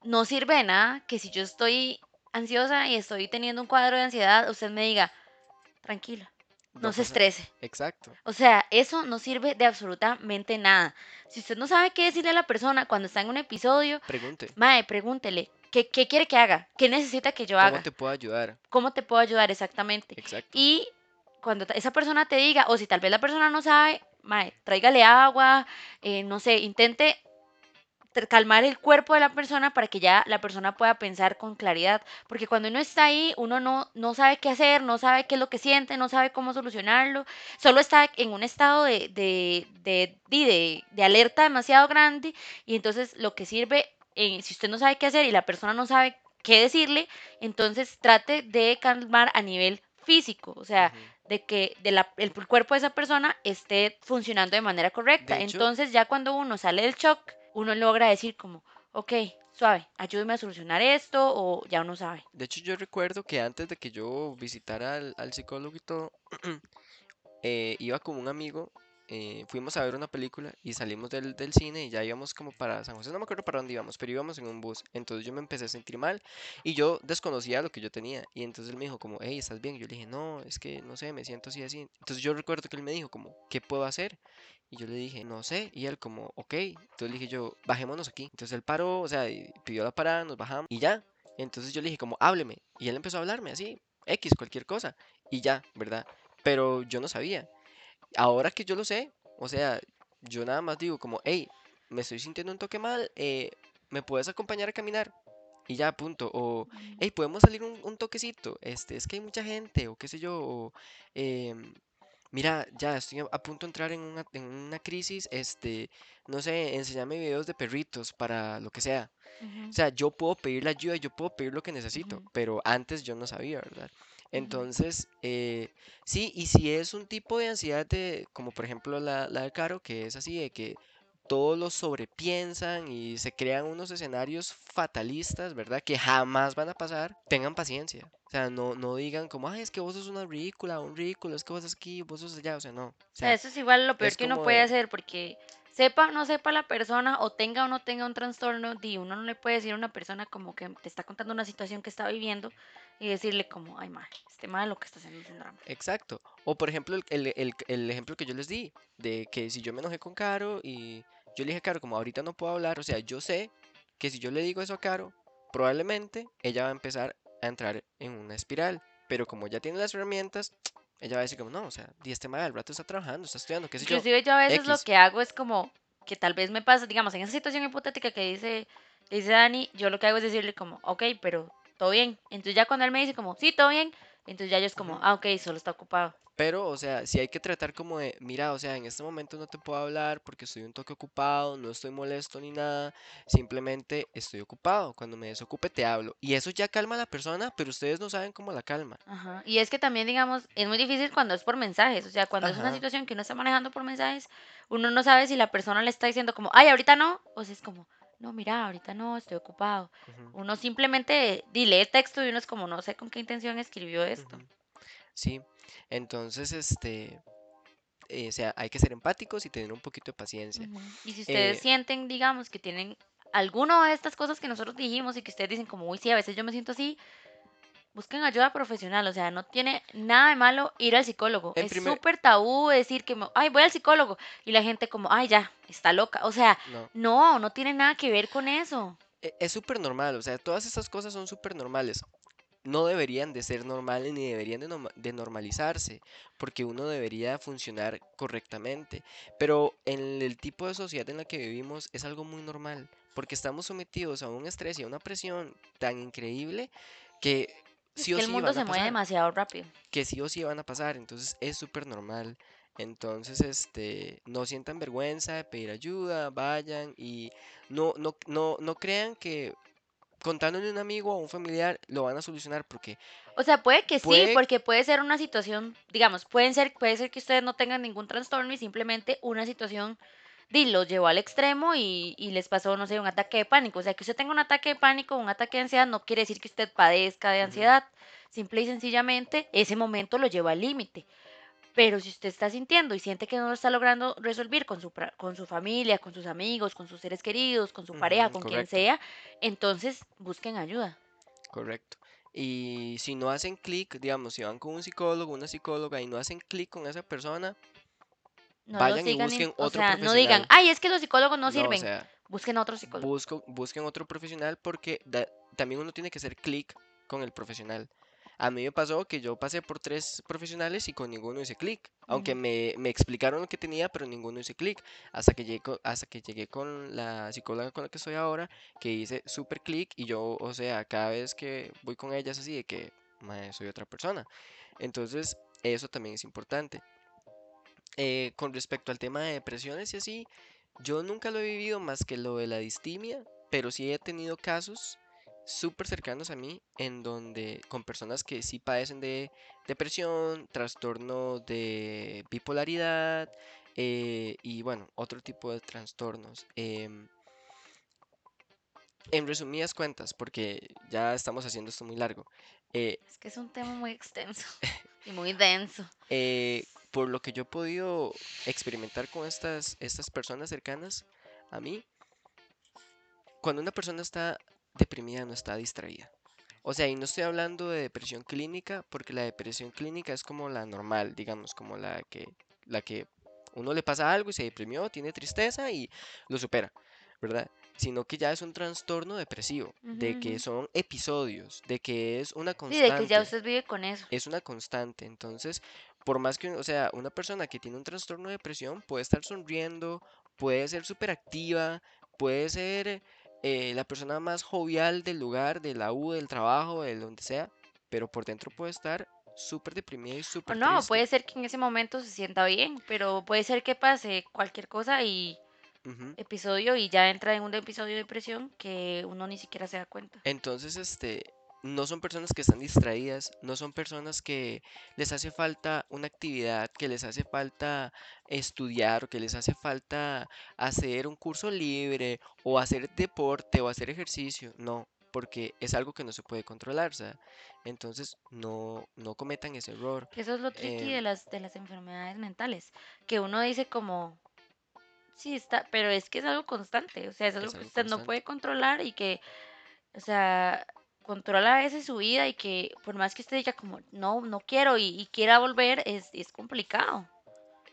[SPEAKER 1] no sirve de nada que si yo estoy ansiosa y estoy teniendo un cuadro de ansiedad, usted me diga, tranquila, no se estrese.
[SPEAKER 2] exacto,
[SPEAKER 1] O sea, eso no sirve de absolutamente nada. Si usted no sabe qué decirle a la persona cuando está en un episodio,
[SPEAKER 2] pregunte,
[SPEAKER 1] mae, pregúntele, ¿qué, qué quiere que haga? ¿Qué necesita que yo
[SPEAKER 2] ¿cómo
[SPEAKER 1] haga?
[SPEAKER 2] te puedo ayudar?
[SPEAKER 1] ¿Cómo te puedo ayudar exactamente?
[SPEAKER 2] Exacto.
[SPEAKER 1] Y cuando esa persona te diga, o si tal vez la persona no sabe, mae, tráigale agua, eh, no sé, intente calmar el cuerpo de la persona para que ya la persona pueda pensar con claridad. Porque cuando uno está ahí, uno no, no sabe qué hacer, no sabe qué es lo que siente, no sabe cómo solucionarlo. Solo está en un estado de, de, de- de alerta demasiado grande. Y entonces lo que sirve, eh, si usted no sabe qué hacer y la persona no sabe qué decirle, entonces trate de calmar a nivel físico. O sea, de que de la- el cuerpo de esa persona esté funcionando de manera
[SPEAKER 2] De
[SPEAKER 1] correcta.
[SPEAKER 2] hecho,
[SPEAKER 1] Entonces ya cuando uno sale del shock, uno logra decir como, ok, suave, ayúdeme a solucionar esto o ya uno sabe.
[SPEAKER 2] de hecho yo recuerdo que antes de que yo visitara al, al psicólogo y todo, eh, iba con un amigo, eh, fuimos a ver una película y salimos del, del cine y ya íbamos como para San José, no me acuerdo para dónde íbamos, pero íbamos en un bus. Entonces yo me empecé a sentir mal y yo desconocía lo que yo tenía. Y entonces él me dijo como, hey, ¿estás bien? Yo le dije, no, es que no sé, me siento así, así. Entonces yo recuerdo que él me dijo como, ¿qué puedo hacer? Y yo le dije, no sé. Y él como, ok. Entonces le dije yo, bajémonos aquí. Entonces él paró, o sea, pidió la parada, nos bajamos y ya. Entonces yo le dije como, hábleme. Y él empezó a hablarme así, X, cualquier cosa. Y ya, ¿verdad? Pero yo no sabía. Ahora que yo lo sé, o sea, yo nada más digo como, hey, me estoy sintiendo un toque mal, eh, ¿me puedes acompañar a caminar? Y ya, punto. O, hey, podemos salir un, un toquecito. Este, es que hay mucha gente, o qué sé yo. O, em, mira, ya estoy a a punto de entrar en una, en una crisis. Este, no sé, enséñame videos de perritos para lo que sea. O sea, yo puedo pedir la ayuda, yo puedo pedir lo que necesito, pero antes yo no sabía, ¿verdad? Entonces, eh, sí, y si es un tipo de ansiedad de, como por ejemplo la, la de Caro, que es así de que todos lo sobrepiensan y se crean unos escenarios fatalistas, ¿verdad? Que jamás van a pasar, tengan paciencia. O sea, no, no digan como, ay, es que vos sos una ridícula, un ridículo, es que vos sos aquí, vos sos allá, o sea, no. O
[SPEAKER 1] sea, eso es igual lo peor
[SPEAKER 2] es
[SPEAKER 1] que uno puede
[SPEAKER 2] de,
[SPEAKER 1] hacer porque sepa o no sepa la persona o tenga o no tenga un trastorno, di, uno no le puede decir a una persona como que te está contando una situación que está viviendo y decirle como, ay, mal, este mal lo que está haciendo es un drama.
[SPEAKER 2] Exacto. O por ejemplo, el, el- el- el ejemplo que yo les di, de que si yo me enojé con Caro y yo le dije a Caro, como ahorita no puedo hablar, o sea, yo sé que si yo le digo eso a Caro, probablemente ella va a empezar a entrar en una espiral. Pero como ya tiene las herramientas, ella va a decir como, no, o sea, di este mal, al rato está trabajando, está estudiando, qué sé yo,
[SPEAKER 1] Inclusive yo a veces lo
[SPEAKER 2] X.
[SPEAKER 1] que hago es como que tal vez me pasa, digamos, en esa situación hipotética que dice, que dice Dani, yo lo que hago es decirle como, ok, pero todo bien. Entonces ya cuando él me dice como, sí, todo bien, entonces ya yo es como, ah, ok, solo está ocupado.
[SPEAKER 2] Pero, o sea, si hay que tratar como de, mira, o sea, en este momento no te puedo hablar porque estoy un toque ocupado, no estoy molesto ni nada, simplemente estoy ocupado. Cuando me desocupe te hablo. Y eso ya calma a la persona, pero ustedes no saben cómo la calma.
[SPEAKER 1] Ajá. Y es que también, digamos, es muy difícil cuando es por mensajes. O sea, cuando es una situación que uno está manejando por mensajes, uno no sabe si la persona le está diciendo como, ay, ahorita no, o si es como, no, mira, ahorita no, estoy ocupado. Uno simplemente di- lee el texto y uno es como, no sé con qué intención escribió esto.
[SPEAKER 2] Sí, entonces, este, eh, o sea, hay que ser empáticos y tener un poquito de paciencia.
[SPEAKER 1] Y si ustedes
[SPEAKER 2] Eh,
[SPEAKER 1] sienten, digamos, que tienen alguna de estas cosas que nosotros dijimos y que ustedes dicen como, uy, sí, a veces yo me siento así, busquen ayuda profesional. O sea, no tiene nada de malo ir al psicólogo.
[SPEAKER 2] en
[SPEAKER 1] Es
[SPEAKER 2] primer,
[SPEAKER 1] súper tabú decir que, ay, voy al psicólogo. Y la gente como, ay, ya, está loca. O sea,
[SPEAKER 2] no,
[SPEAKER 1] no, no tiene nada que ver con eso.
[SPEAKER 2] e- es súper normal, o sea, todas estas cosas son súper normales. no deberían de ser normales ni deberían de normalizarse, porque uno debería funcionar correctamente. Pero en el tipo de sociedad en la que vivimos es algo muy normal, porque estamos sometidos a un estrés y a una presión tan increíble que
[SPEAKER 1] Es
[SPEAKER 2] sí o
[SPEAKER 1] que el mundo se mueve demasiado rápido.
[SPEAKER 2] que sí o sí van a pasar, entonces es súper normal. Entonces, este, no sientan vergüenza de pedir ayuda, vayan y no, no, no, no crean que contándole a un amigo o a un familiar lo van a solucionar porque
[SPEAKER 1] O sea, puede que sí, porque puede ser una situación, digamos, pueden ser, puede ser que ustedes no tengan ningún trastorno y simplemente una situación di, los llevó al extremo y, y les pasó, no sé, un ataque de pánico. O sea, que usted tenga un ataque de pánico, un ataque de ansiedad, no quiere decir que usted padezca de ansiedad. Simple y sencillamente, ese momento lo lleva al límite. Pero si usted está sintiendo y siente que no lo está logrando resolver con su, con su familia, con sus amigos, con sus seres queridos, con su pareja, con quien sea, entonces busquen ayuda.
[SPEAKER 2] correcto. Y si no hacen clic, digamos, si van con un psicólogo, una psicóloga y no hacen clic con esa persona,
[SPEAKER 1] No
[SPEAKER 2] vayan y busquen
[SPEAKER 1] o
[SPEAKER 2] otro
[SPEAKER 1] sea, no digan,
[SPEAKER 2] profesional.
[SPEAKER 1] ay, es que los psicólogos no
[SPEAKER 2] No, o
[SPEAKER 1] sirven.
[SPEAKER 2] sea,
[SPEAKER 1] Busquen a otro psicólogo.
[SPEAKER 2] busco, busquen otro profesional porque da- también uno tiene que hacer clic con el profesional. A mí me pasó que yo pasé por tres profesionales y con ninguno hice clic. Aunque me, me explicaron lo que tenía, pero ninguno hice clic. Hasta que llegué, hasta que llegué con la psicóloga con la que estoy ahora, que hice súper clic y yo, o sea, cada vez que voy con ella es así de que "Mae, soy otra persona. Entonces, eso también es importante. Eh, con respecto al tema de depresiones y así, yo nunca lo he vivido más que lo de la distimia, pero sí he tenido casos súper cercanos a mí en donde con personas que sí padecen de depresión, trastorno de bipolaridad eh, y bueno, otro tipo de trastornos. Em, en resumidas cuentas, porque ya estamos haciendo esto muy largo, eh,
[SPEAKER 1] Es que es un tema muy extenso y muy denso.
[SPEAKER 2] eh, por lo que yo he podido experimentar con estas, estas personas cercanas a mí, cuando una persona está deprimida no está distraída. O sea, y no estoy hablando de depresión clínica, porque la depresión clínica es como la normal, digamos, como la que, la que uno le pasa algo y se deprimió, tiene tristeza y lo supera, ¿verdad? Sino que ya es un trastorno depresivo, de que son episodios, de que es una
[SPEAKER 1] Sí, de que ya
[SPEAKER 2] constante
[SPEAKER 1] usted vive con eso.
[SPEAKER 2] es una constante. Entonces, por más que, o sea, una persona que tiene un trastorno de depresión puede estar sonriendo, puede ser súper activa, puede ser eh, la persona más jovial del lugar, de la U, del trabajo, de donde sea, pero por dentro puede estar súper deprimida y súper
[SPEAKER 1] no,
[SPEAKER 2] triste.
[SPEAKER 1] puede ser que en ese momento se sienta bien, pero puede ser que pase cualquier cosa y episodio y ya entra en un episodio de depresión que uno ni siquiera se da cuenta.
[SPEAKER 2] Entonces, este, no son personas que están distraídas, no son personas que les hace falta una actividad, que les hace falta estudiar o que les hace falta hacer un curso libre o hacer deporte o hacer ejercicio. No, porque es algo que no se puede controlar, o sea, entonces no, no cometan ese error.
[SPEAKER 1] Eso es lo tricky de
[SPEAKER 2] Em,
[SPEAKER 1] las, de las enfermedades mentales, que uno dice como, sí está, pero es que es algo constante, o sea, es algo
[SPEAKER 2] es
[SPEAKER 1] que usted no
[SPEAKER 2] constante.
[SPEAKER 1] puede controlar y que, o sea, controla a veces su vida y que por más que usted diga como, no, no quiero y, y quiera volver, es, es complicado.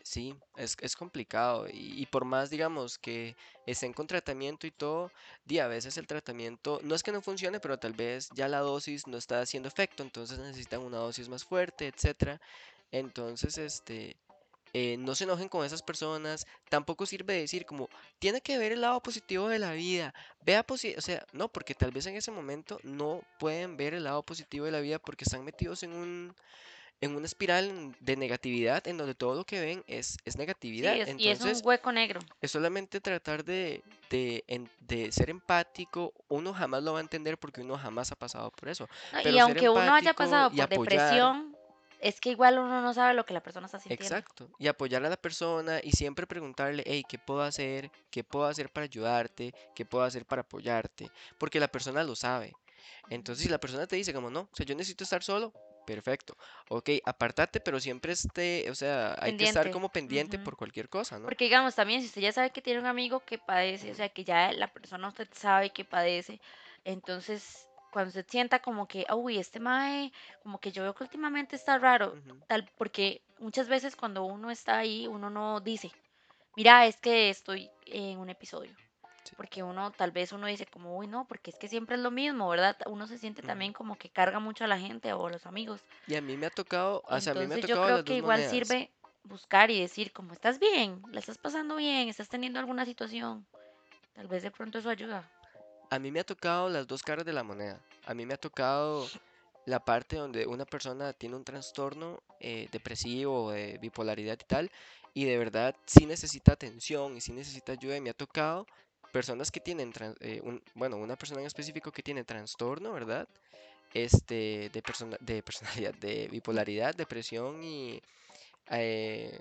[SPEAKER 2] Sí, es, es complicado y, y por más, digamos, que estén con tratamiento y todo, di, a veces el tratamiento no es que no funcione, pero tal vez ya la dosis no está haciendo efecto, entonces necesitan una dosis más fuerte, etcétera. Entonces, este, eh, no se enojen con esas personas, tampoco sirve decir como, tiene que ver el lado positivo de la vida, vea posi-", o sea, no, porque tal vez en ese momento no pueden ver el lado positivo de la vida porque están metidos en un en una espiral de negatividad en donde todo lo que ven es, es
[SPEAKER 1] Sí,
[SPEAKER 2] negatividad.
[SPEAKER 1] y es un hueco negro.
[SPEAKER 2] es solamente tratar de, de, en- de ser empático. Uno jamás lo va a entender porque uno jamás ha pasado por eso.
[SPEAKER 1] ¿no? Y
[SPEAKER 2] Pero
[SPEAKER 1] aunque uno haya pasado por depresión, es que igual uno no sabe lo que la persona está sintiendo.
[SPEAKER 2] exacto, y apoyar a la persona y siempre preguntarle, hey, ¿qué puedo hacer? ¿Qué puedo hacer para ayudarte? ¿Qué puedo hacer para apoyarte? Porque la persona lo sabe. Entonces, si la persona te dice como no, o sea, yo necesito estar solo, perfecto. Ok, apartate, pero siempre esté, o sea, hay que estar como pendiente por cualquier cosa, ¿no?
[SPEAKER 1] Porque digamos también, si usted ya sabe que tiene un amigo que padece, o sea, que ya la persona usted sabe que padece, entonces cuando usted sienta como que, uy, este mae, como que yo veo que últimamente está raro, tal, porque muchas veces cuando uno está ahí, uno no dice, mira, es que estoy en un episodio.
[SPEAKER 2] sí,
[SPEAKER 1] Porque uno, tal vez uno dice como, uy, no, porque es que siempre es lo mismo, ¿verdad? Uno se siente también como que carga mucho a la gente o a los amigos.
[SPEAKER 2] Y a mí me ha tocado, o sea, a mí me ha
[SPEAKER 1] Entonces yo
[SPEAKER 2] tocado
[SPEAKER 1] creo
[SPEAKER 2] las
[SPEAKER 1] que igual
[SPEAKER 2] monedas.
[SPEAKER 1] sirve buscar y decir como, ¿estás bien? ¿La estás pasando bien? ¿Estás teniendo alguna situación? Tal vez de pronto eso ayuda.
[SPEAKER 2] A mí me ha tocado las dos caras de la moneda. A mí me ha tocado la parte donde una persona tiene un trastorno eh, depresivo de bipolaridad y tal, y de verdad sí necesita atención y sí necesita ayuda. Y me ha tocado personas que tienen, eh, bueno, una persona en específico que tiene trastorno, ¿verdad? Este, de, persona, de personalidad, de bipolaridad, depresión y eh,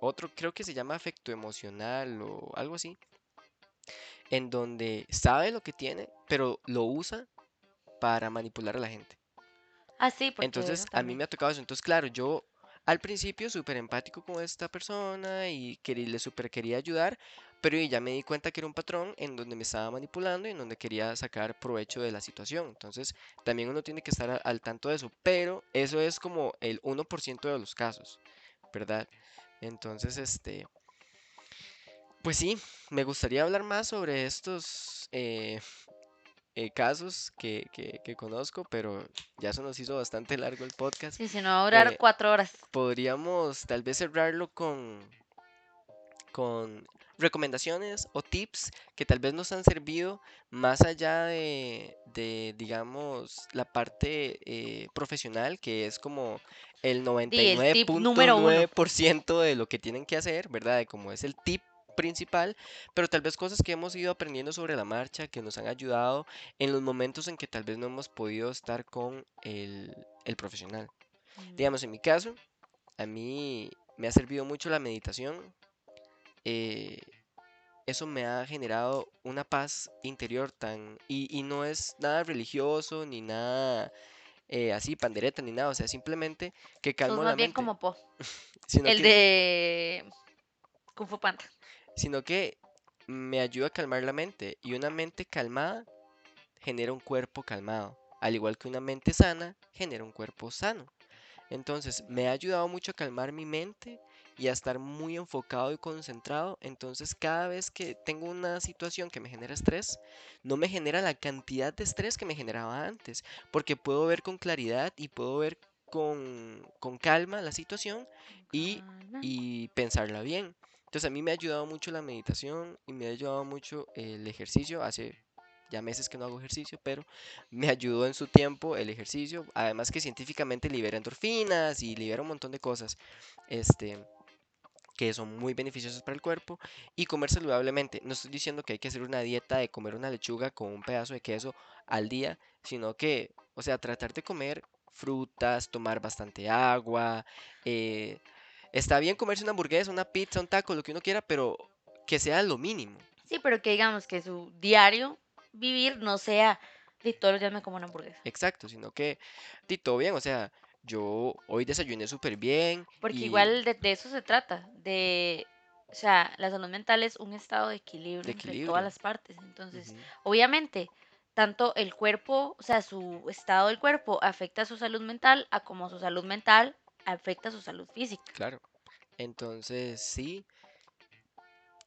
[SPEAKER 2] otro creo que se llama afecto emocional o algo así, en donde sabe lo que tiene, pero lo usa para manipular a la gente.
[SPEAKER 1] Ah, sí, porque
[SPEAKER 2] Entonces, a mí me ha tocado eso. Entonces, claro, yo al principio súper empático con esta persona y le súper quería ayudar, pero ya me di cuenta que era un patrón en donde me estaba manipulando y en donde quería sacar provecho de la situación. Entonces, también uno tiene que estar al tanto de eso, pero eso es como el 1% de los casos, ¿verdad? Entonces, este, pues sí, me gustaría hablar más sobre estos eh, eh, casos que, conozco, pero ya se nos hizo bastante largo el podcast.
[SPEAKER 1] Sí, si no va a durar eh, cuatro horas.
[SPEAKER 2] Podríamos tal vez cerrarlo con, con recomendaciones o tips que tal vez nos han servido más allá de, digamos, la parte profesional, que es como el 99.9% de lo que tienen que hacer, ¿verdad? De como es el tip principal, pero tal vez cosas que hemos ido aprendiendo sobre la marcha, que nos han ayudado en los momentos en que tal vez no hemos podido estar con el, profesional. Mm. Digamos, en mi caso, a mí me ha servido mucho la meditación. Eh, eso me ha generado una paz interior tan... Y, no es nada religioso, ni nada eh, así, pandereta, ni nada. O sea, simplemente que calmo la
[SPEAKER 1] bien como Po. el de Kung Fu Panda
[SPEAKER 2] sino que me ayuda a calmar la mente y una mente calmada genera un cuerpo calmado, al igual que una mente sana genera un cuerpo sano. Entonces me ha ayudado mucho a calmar mi mente y a estar muy enfocado y concentrado. Entonces cada vez que tengo una situación que me genera estrés, no me genera la cantidad de estrés que me generaba antes, porque puedo ver con claridad y puedo ver con, calma la situación y, y pensarla bien. Entonces a mí me ha ayudado mucho la meditación y me ha ayudado mucho el ejercicio. Hace ya meses que no hago ejercicio, pero me ayudó en su tiempo el ejercicio. Además que científicamente libera endorfinas y libera un montón de cosas. Este que son muy beneficiosas para el cuerpo y comer saludablemente. No estoy diciendo que hay que hacer una dieta de comer una lechuga con un pedazo de queso al día, sino que, o sea, tratar de comer frutas, tomar bastante agua, eh, Está bien comerse una hamburguesa, una pizza, un taco, lo que uno quiera, pero que sea lo mínimo.
[SPEAKER 1] Sí, pero que digamos que su diario vivir no sea de todos los días me como una hamburguesa.
[SPEAKER 2] Exacto, sino que de todo bien, o sea, yo hoy desayuné súper bien.
[SPEAKER 1] Porque igual de, eso se trata, de, o sea, la salud mental es un estado de equilibrio, entre todas las partes. Entonces, obviamente, tanto el cuerpo, o sea, su estado del cuerpo afecta a su salud mental, a como su salud mental afecta su salud física.
[SPEAKER 2] Claro. Entonces, sí.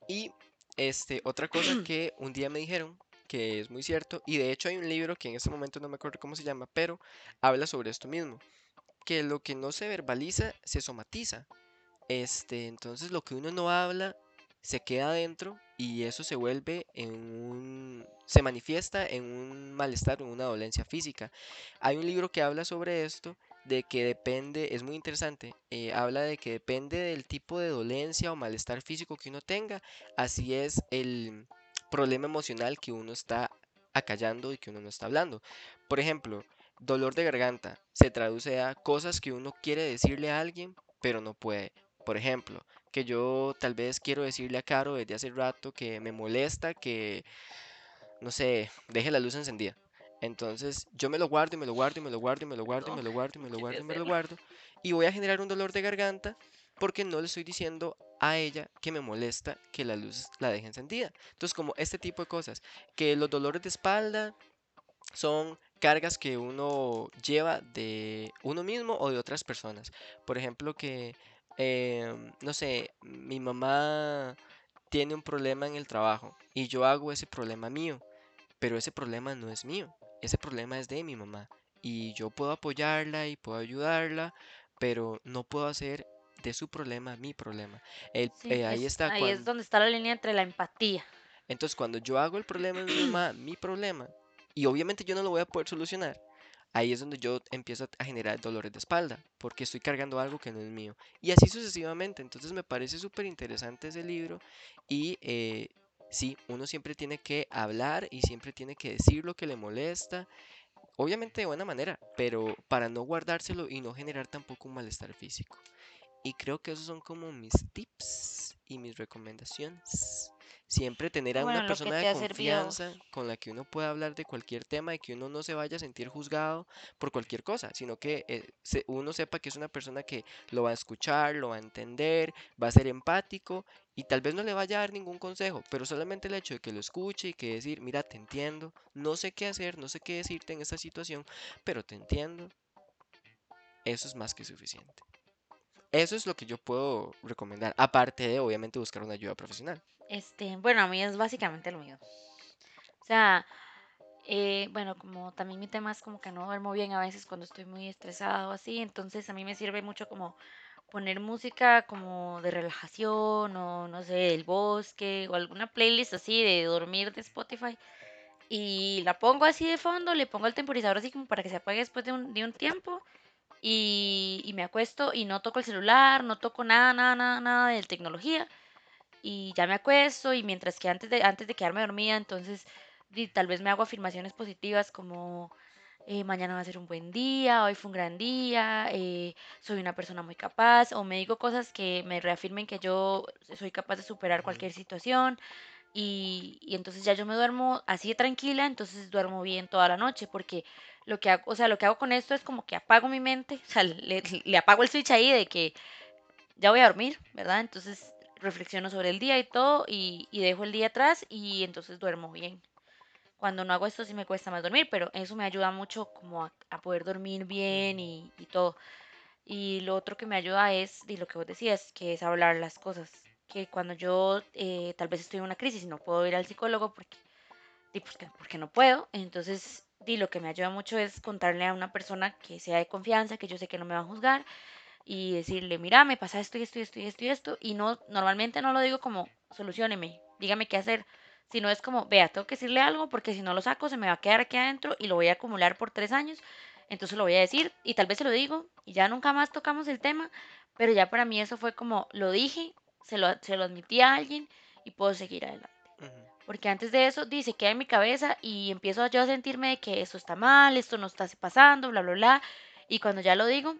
[SPEAKER 2] Y este, otra cosa que un día me dijeron, que es muy cierto, y de hecho hay un libro que en este momento no me acuerdo cómo se llama, pero habla sobre esto mismo, que lo que no se verbaliza se somatiza. Este, entonces lo que uno no habla se queda adentro y eso se vuelve en un se manifiesta en un malestar, en una dolencia física. Hay un libro que habla sobre esto de que depende, es muy interesante, eh, habla de que depende del tipo de dolencia o malestar físico que uno tenga, así es el problema emocional que uno está acallando y que uno no está hablando. Por ejemplo, dolor de garganta se traduce a cosas que uno quiere decirle a alguien, pero no puede. Por ejemplo, que yo tal vez quiero decirle a Caro desde hace rato que me molesta que, no sé, deje la luz encendida. Entonces yo me lo guardo y me lo guardo y me lo guardo y me lo guardo y me lo guardo y me lo guardo y me lo guardo. Y voy a generar un dolor de garganta porque no le estoy diciendo a ella que me molesta que la luz la deje encendida. Entonces como este tipo de cosas, que los dolores de espalda son cargas que uno lleva de uno mismo o de otras personas. Por ejemplo que, em, no sé, mi mamá tiene un problema en el trabajo y yo hago ese problema mío, pero ese problema no es mío ese problema es de mi mamá y yo puedo apoyarla y puedo ayudarla, pero no puedo hacer de su problema mi problema. El, eh, ahí está.
[SPEAKER 1] Ahí es donde está la línea entre la empatía.
[SPEAKER 2] Entonces, cuando yo hago el problema de mi mamá mi problema y obviamente yo no lo voy a poder solucionar, ahí es donde yo empiezo a generar dolores de espalda, porque estoy cargando algo que no es mío. Y así sucesivamente. Entonces me parece súper interesante ese libro y eh, sí, uno siempre tiene que hablar y siempre tiene que decir lo que le molesta. Obviamente de buena manera, pero para no guardárselo y no generar tampoco un malestar físico. Y creo que esos son como mis tips y mis recomendaciones. Siempre tener a una persona de confianza con la que uno pueda hablar de cualquier tema y que uno no se vaya a sentir juzgado por cualquier cosa, sino que eh, uno sepa que es una persona que lo va a escuchar, lo va a entender, va a ser empático y tal vez no le vaya a dar ningún consejo, pero solamente el hecho de que lo escuche y que decir, mira, te entiendo, no sé qué hacer, no sé qué decirte en esta situación, pero te entiendo, eso es más que suficiente. Eso es lo que yo puedo recomendar, aparte de obviamente buscar una ayuda profesional.
[SPEAKER 1] Este, bueno, a mí es básicamente lo mío. O sea, eh, bueno, como también mi tema es como que no duermo bien a veces cuando estoy muy estresado o así, entonces a mí me sirve mucho como poner música como de relajación o no sé, el bosque o alguna playlist así de dormir de Spotify y la pongo así de fondo, le pongo el temporizador así como para que se apague después de un, de un tiempo y, me acuesto y no toco el celular, no toco nada, nada, nada, nada de tecnología y ya me acuesto y mientras que antes de, antes de quedarme dormida, entonces tal vez me hago afirmaciones positivas como eh, mañana va a ser un buen día, hoy fue un gran día, eh, soy una persona muy capaz, o me digo cosas que me reafirmen que yo soy capaz de superar cualquier situación. Y, y entonces ya yo me duermo así de tranquila, entonces duermo bien toda la noche, porque lo que hago, o sea, lo que hago con esto es como que apago mi mente, o sea, le, le apago el switch ahí de que ya voy a dormir, ¿verdad? Entonces reflexiono sobre el día y todo y, y dejo el día atrás y entonces duermo bien. Cuando no hago esto sí me cuesta más dormir, pero eso me ayuda mucho como a, poder dormir bien y, y, todo. Y lo otro que me ayuda es, y lo que vos decías, que es hablar las cosas. Que cuando yo eh, tal vez estoy en una crisis y no puedo ir al psicólogo porque, porque, porque no puedo, entonces di, lo que me ayuda mucho es contarle a una persona que sea de confianza, que yo sé que no me va a juzgar y decirle, mira, me pasa esto y esto y esto y esto y esto. Y no, normalmente no lo digo como, solucioneme, dígame qué hacer, sino es como, vea, tengo que decirle algo porque si no lo saco se me va a quedar aquí adentro y lo voy a acumular por tres años. Entonces lo voy a decir y tal vez se lo digo y ya nunca más tocamos el tema, pero ya para mí eso fue como, lo dije, se lo, se lo admití a alguien y puedo seguir adelante. Porque antes de eso, dice, queda en mi cabeza y empiezo yo a sentirme de que esto está mal, esto no está pasando, bla, bla, bla. Y cuando ya lo digo,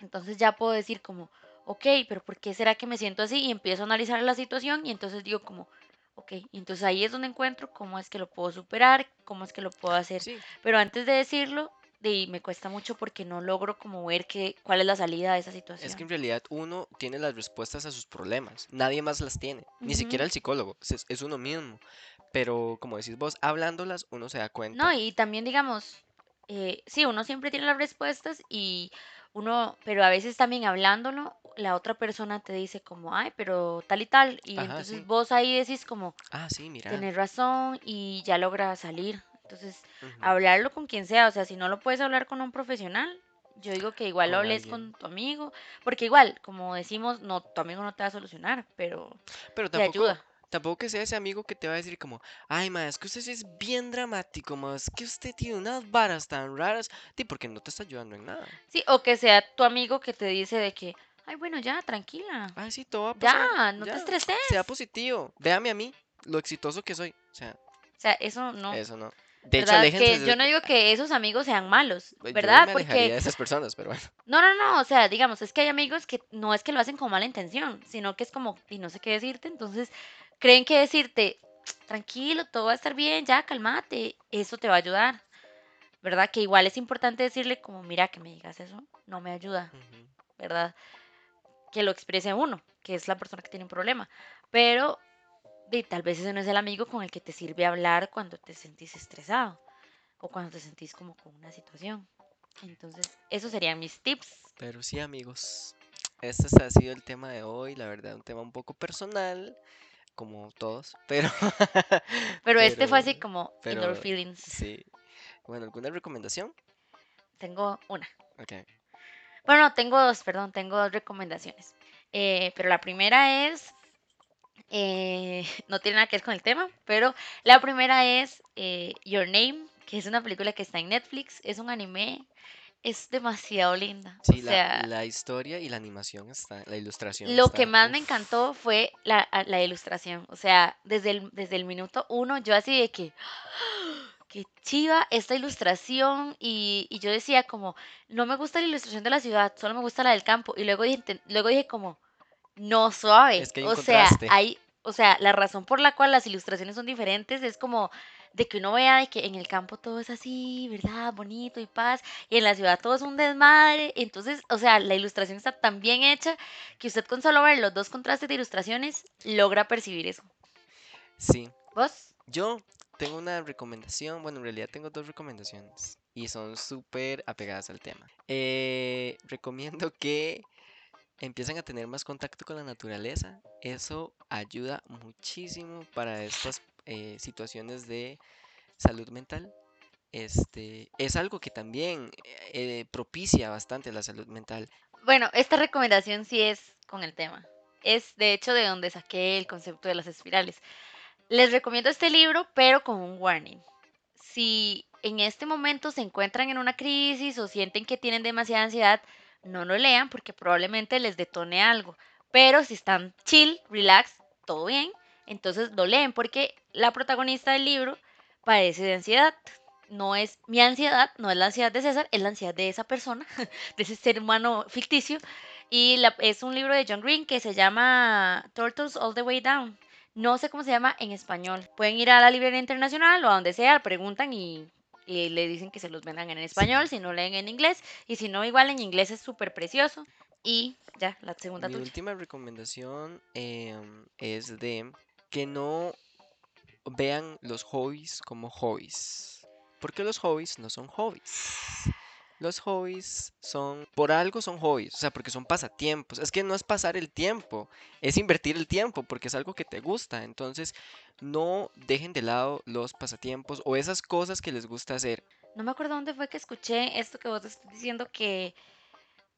[SPEAKER 1] entonces ya puedo decir como, ok, pero ¿por qué será que me siento así? Y empiezo a analizar la situación y entonces digo como, ok, entonces ahí es donde encuentro cómo es que lo puedo superar, cómo es que lo puedo hacer. Pero antes de decirlo, y me cuesta mucho porque no logro como ver que, cuál es la salida de esa situación.
[SPEAKER 2] Es que en realidad uno tiene las respuestas a sus problemas, nadie más las tiene, ni siquiera el psicólogo, es, uno mismo. Pero como decís vos, hablándolas uno se da cuenta.
[SPEAKER 1] No, y también digamos, eh, sí, uno siempre tiene las respuestas y uno, pero a veces también hablándolo, la otra persona te dice como, ay, pero tal y tal, y entonces vos ahí decís como,
[SPEAKER 2] ah, sí, mira.
[SPEAKER 1] Tienes razón y ya logra salir. Entonces, hablarlo con quien sea, o sea, si no lo puedes hablar con un profesional, yo digo que igual lo hables con tu amigo, porque igual, como decimos, no, tu amigo no te va a solucionar, pero,
[SPEAKER 2] pero te ayuda. Tampoco que sea ese amigo que te va a decir como, ay, ma, es que usted es bien dramático, ma, es que usted tiene unas varas tan raras, ti, porque no te está ayudando en nada.
[SPEAKER 1] Sí, o que sea tu amigo que te dice de que, ay, bueno, ya, tranquila.
[SPEAKER 2] Ay, sí, todo va a
[SPEAKER 1] pasar. Ya, no te estreses.
[SPEAKER 2] Sea positivo, véame a mí, lo exitoso que soy, o sea.
[SPEAKER 1] O sea, eso no.
[SPEAKER 2] Eso no.
[SPEAKER 1] De hecho, que yo no digo que esos amigos sean malos, ¿verdad?
[SPEAKER 2] Yo me Porque de esas personas, pero bueno.
[SPEAKER 1] No, no, no, o sea, digamos, es que hay amigos que no es que lo hacen con mala intención, sino que es como, y no sé qué decirte, entonces creen que decirte, tranquilo, todo va a estar bien, ya, cálmate, eso te va a ayudar, ¿verdad? Que igual es importante decirle como, mira, que me digas eso, no me ayuda, ¿verdad? Que lo exprese uno, que es la persona que tiene un problema, pero y tal vez ese no es el amigo con el que te sirve hablar cuando te sentís estresado o cuando te sentís como con una situación. Entonces, esos serían mis tips.
[SPEAKER 2] Pero sí, amigos, este ha sido el tema de hoy, la verdad, un tema un poco personal, como todos, pero...
[SPEAKER 1] pero, este fue así como indoor feelings.
[SPEAKER 2] Sí. Bueno, ¿alguna recomendación?
[SPEAKER 1] Tengo una.
[SPEAKER 2] Ok.
[SPEAKER 1] Bueno, tengo dos, perdón, tengo dos recomendaciones. Eh, pero la primera es eh, no tiene nada que ver con el tema, pero la primera es eh, Your Name, que es una película que está en Netflix, es un anime, es demasiado linda. O
[SPEAKER 2] Sí, la,
[SPEAKER 1] sea,
[SPEAKER 2] la historia y la animación está, la ilustración
[SPEAKER 1] lo que más me encantó fue la, ilustración. O sea, desde el, desde el minuto uno, yo así de que, qué chiva esta ilustración. Y, y yo decía como, no me gusta la ilustración de la ciudad, solo me gusta la del campo. Y luego dije, luego dije como, no, suave.
[SPEAKER 2] es que hay
[SPEAKER 1] O sea,
[SPEAKER 2] contraste.
[SPEAKER 1] hay, o sea, la razón por la cual las ilustraciones son diferentes es como de que uno vea de que en el campo todo es así, ¿verdad? Bonito y paz, y en la ciudad todo es un desmadre. Entonces, o sea, la ilustración está tan bien hecha que usted con solo ver los dos contrastes de ilustraciones logra percibir eso.
[SPEAKER 2] Sí,
[SPEAKER 1] ¿Vos?
[SPEAKER 2] yo tengo una recomendación, bueno, en realidad tengo dos recomendaciones y son súper apegadas al tema. Eh, recomiendo que empiecen a tener más contacto con la naturaleza. Eso ayuda muchísimo para estas eh, situaciones de salud mental. Este, es algo que también eh, propicia bastante la salud mental.
[SPEAKER 1] Bueno, esta recomendación sí es con el tema. Es de hecho de donde saqué el concepto de las espirales. Les recomiendo este libro, pero con un warning. Si en este momento se encuentran en una crisis o sienten que tienen demasiada ansiedad, no lo lean porque probablemente les detone algo. Pero si están chill, relax, todo bien, entonces lo leen porque la protagonista del libro padece de ansiedad. No es mi ansiedad, no es la ansiedad de César, es la ansiedad de esa persona, de ese ser humano ficticio. Y la- es un libro de John Green que se llama Turtles All the Way Down. No sé cómo se llama en español. Pueden ir a la librería internacional o a donde sea, preguntan y, y le dicen que se los vendan en español,
[SPEAKER 2] Sí.
[SPEAKER 1] si no leen en inglés. Y si no, igual en inglés es súper precioso. Y ya, la segunda
[SPEAKER 2] Mi
[SPEAKER 1] tuya.
[SPEAKER 2] última recomendación em, es de que no vean los hobbies como hobbies. Porque los hobbies no son hobbies. Los hobbies son, por algo son hobbies, o sea, porque son pasatiempos. Es que no es pasar el tiempo, es invertir el tiempo, porque es algo que te gusta. Entonces, no dejen de lado los pasatiempos o esas cosas que les gusta hacer.
[SPEAKER 1] No me acuerdo dónde fue que escuché esto que vos estás diciendo que,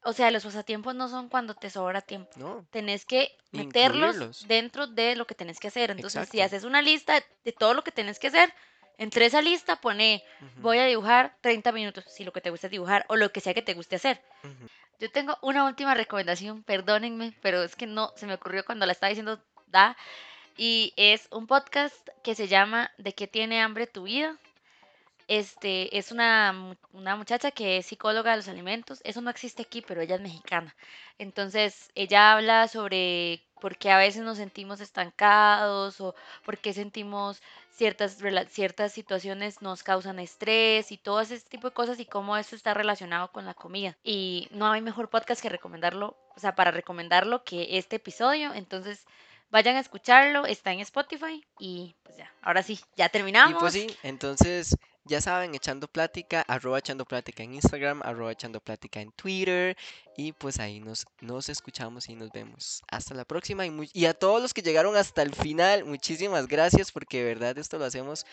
[SPEAKER 1] o sea, los pasatiempos no son cuando te sobra tiempo.
[SPEAKER 2] No,
[SPEAKER 1] Tenés que meterlos
[SPEAKER 2] incluirlos.
[SPEAKER 1] dentro de lo que tenés que hacer. Entonces, si haces una lista de todo lo que tenés que hacer, entre esa lista pone, voy a dibujar 30 minutos, si lo que te gusta es dibujar o lo que sea que te guste hacer. Yo tengo una última recomendación, perdónenme, pero es que no, se me ocurrió cuando la estaba diciendo, da, y es un podcast que se llama ¿De qué tiene hambre tu vida? Este, es una, una muchacha que es psicóloga de los alimentos. Eso no existe aquí, pero ella es mexicana. Entonces, ella habla sobre por qué a veces nos sentimos estancados o por qué sentimos ciertas, ciertas situaciones nos causan estrés y todo ese tipo de cosas y cómo eso está relacionado con la comida. Y no hay mejor podcast que recomendarlo, o sea, para recomendarlo que este episodio. Entonces, vayan a escucharlo, está en Spotify y pues ya, ahora sí, ya
[SPEAKER 2] Y pues
[SPEAKER 1] terminamos.
[SPEAKER 2] sí, entonces ya saben, echando plática, arroba echando plática en Instagram, arroba echando plática en Twitter. Y pues ahí nos, nos escuchamos y nos vemos. Hasta la próxima. Y, y a todos los que llegaron hasta el final, muchísimas gracias porque de verdad esto lo hacemos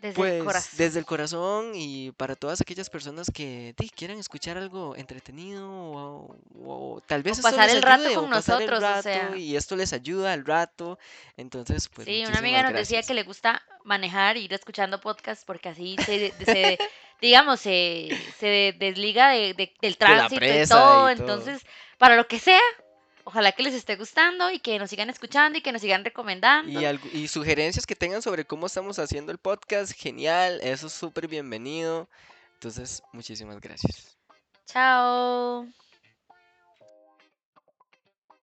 [SPEAKER 1] Desde el
[SPEAKER 2] pues
[SPEAKER 1] corazón.
[SPEAKER 2] desde el corazón y para todas aquellas personas que quieran escuchar algo entretenido o, o tal vez esto
[SPEAKER 1] pasar
[SPEAKER 2] les
[SPEAKER 1] el rato
[SPEAKER 2] ayude
[SPEAKER 1] con
[SPEAKER 2] o pasar el
[SPEAKER 1] nosotros, o
[SPEAKER 2] rato
[SPEAKER 1] sea.
[SPEAKER 2] y esto les ayuda al rato. Entonces, pues
[SPEAKER 1] Sí, una amiga nos decía que le gusta manejar, ir escuchando podcasts porque así se, se digamos, se, se desliga de, de- del
[SPEAKER 2] De
[SPEAKER 1] tránsito y
[SPEAKER 2] presa
[SPEAKER 1] todo.
[SPEAKER 2] y todo.
[SPEAKER 1] Entonces, para lo que sea, ojalá que les esté gustando y que nos sigan escuchando y que nos sigan recomendando.
[SPEAKER 2] Y, sugerencias que tengan sobre cómo estamos haciendo el podcast, genial, eso es súper bienvenido. Entonces, muchísimas gracias.
[SPEAKER 1] Chao.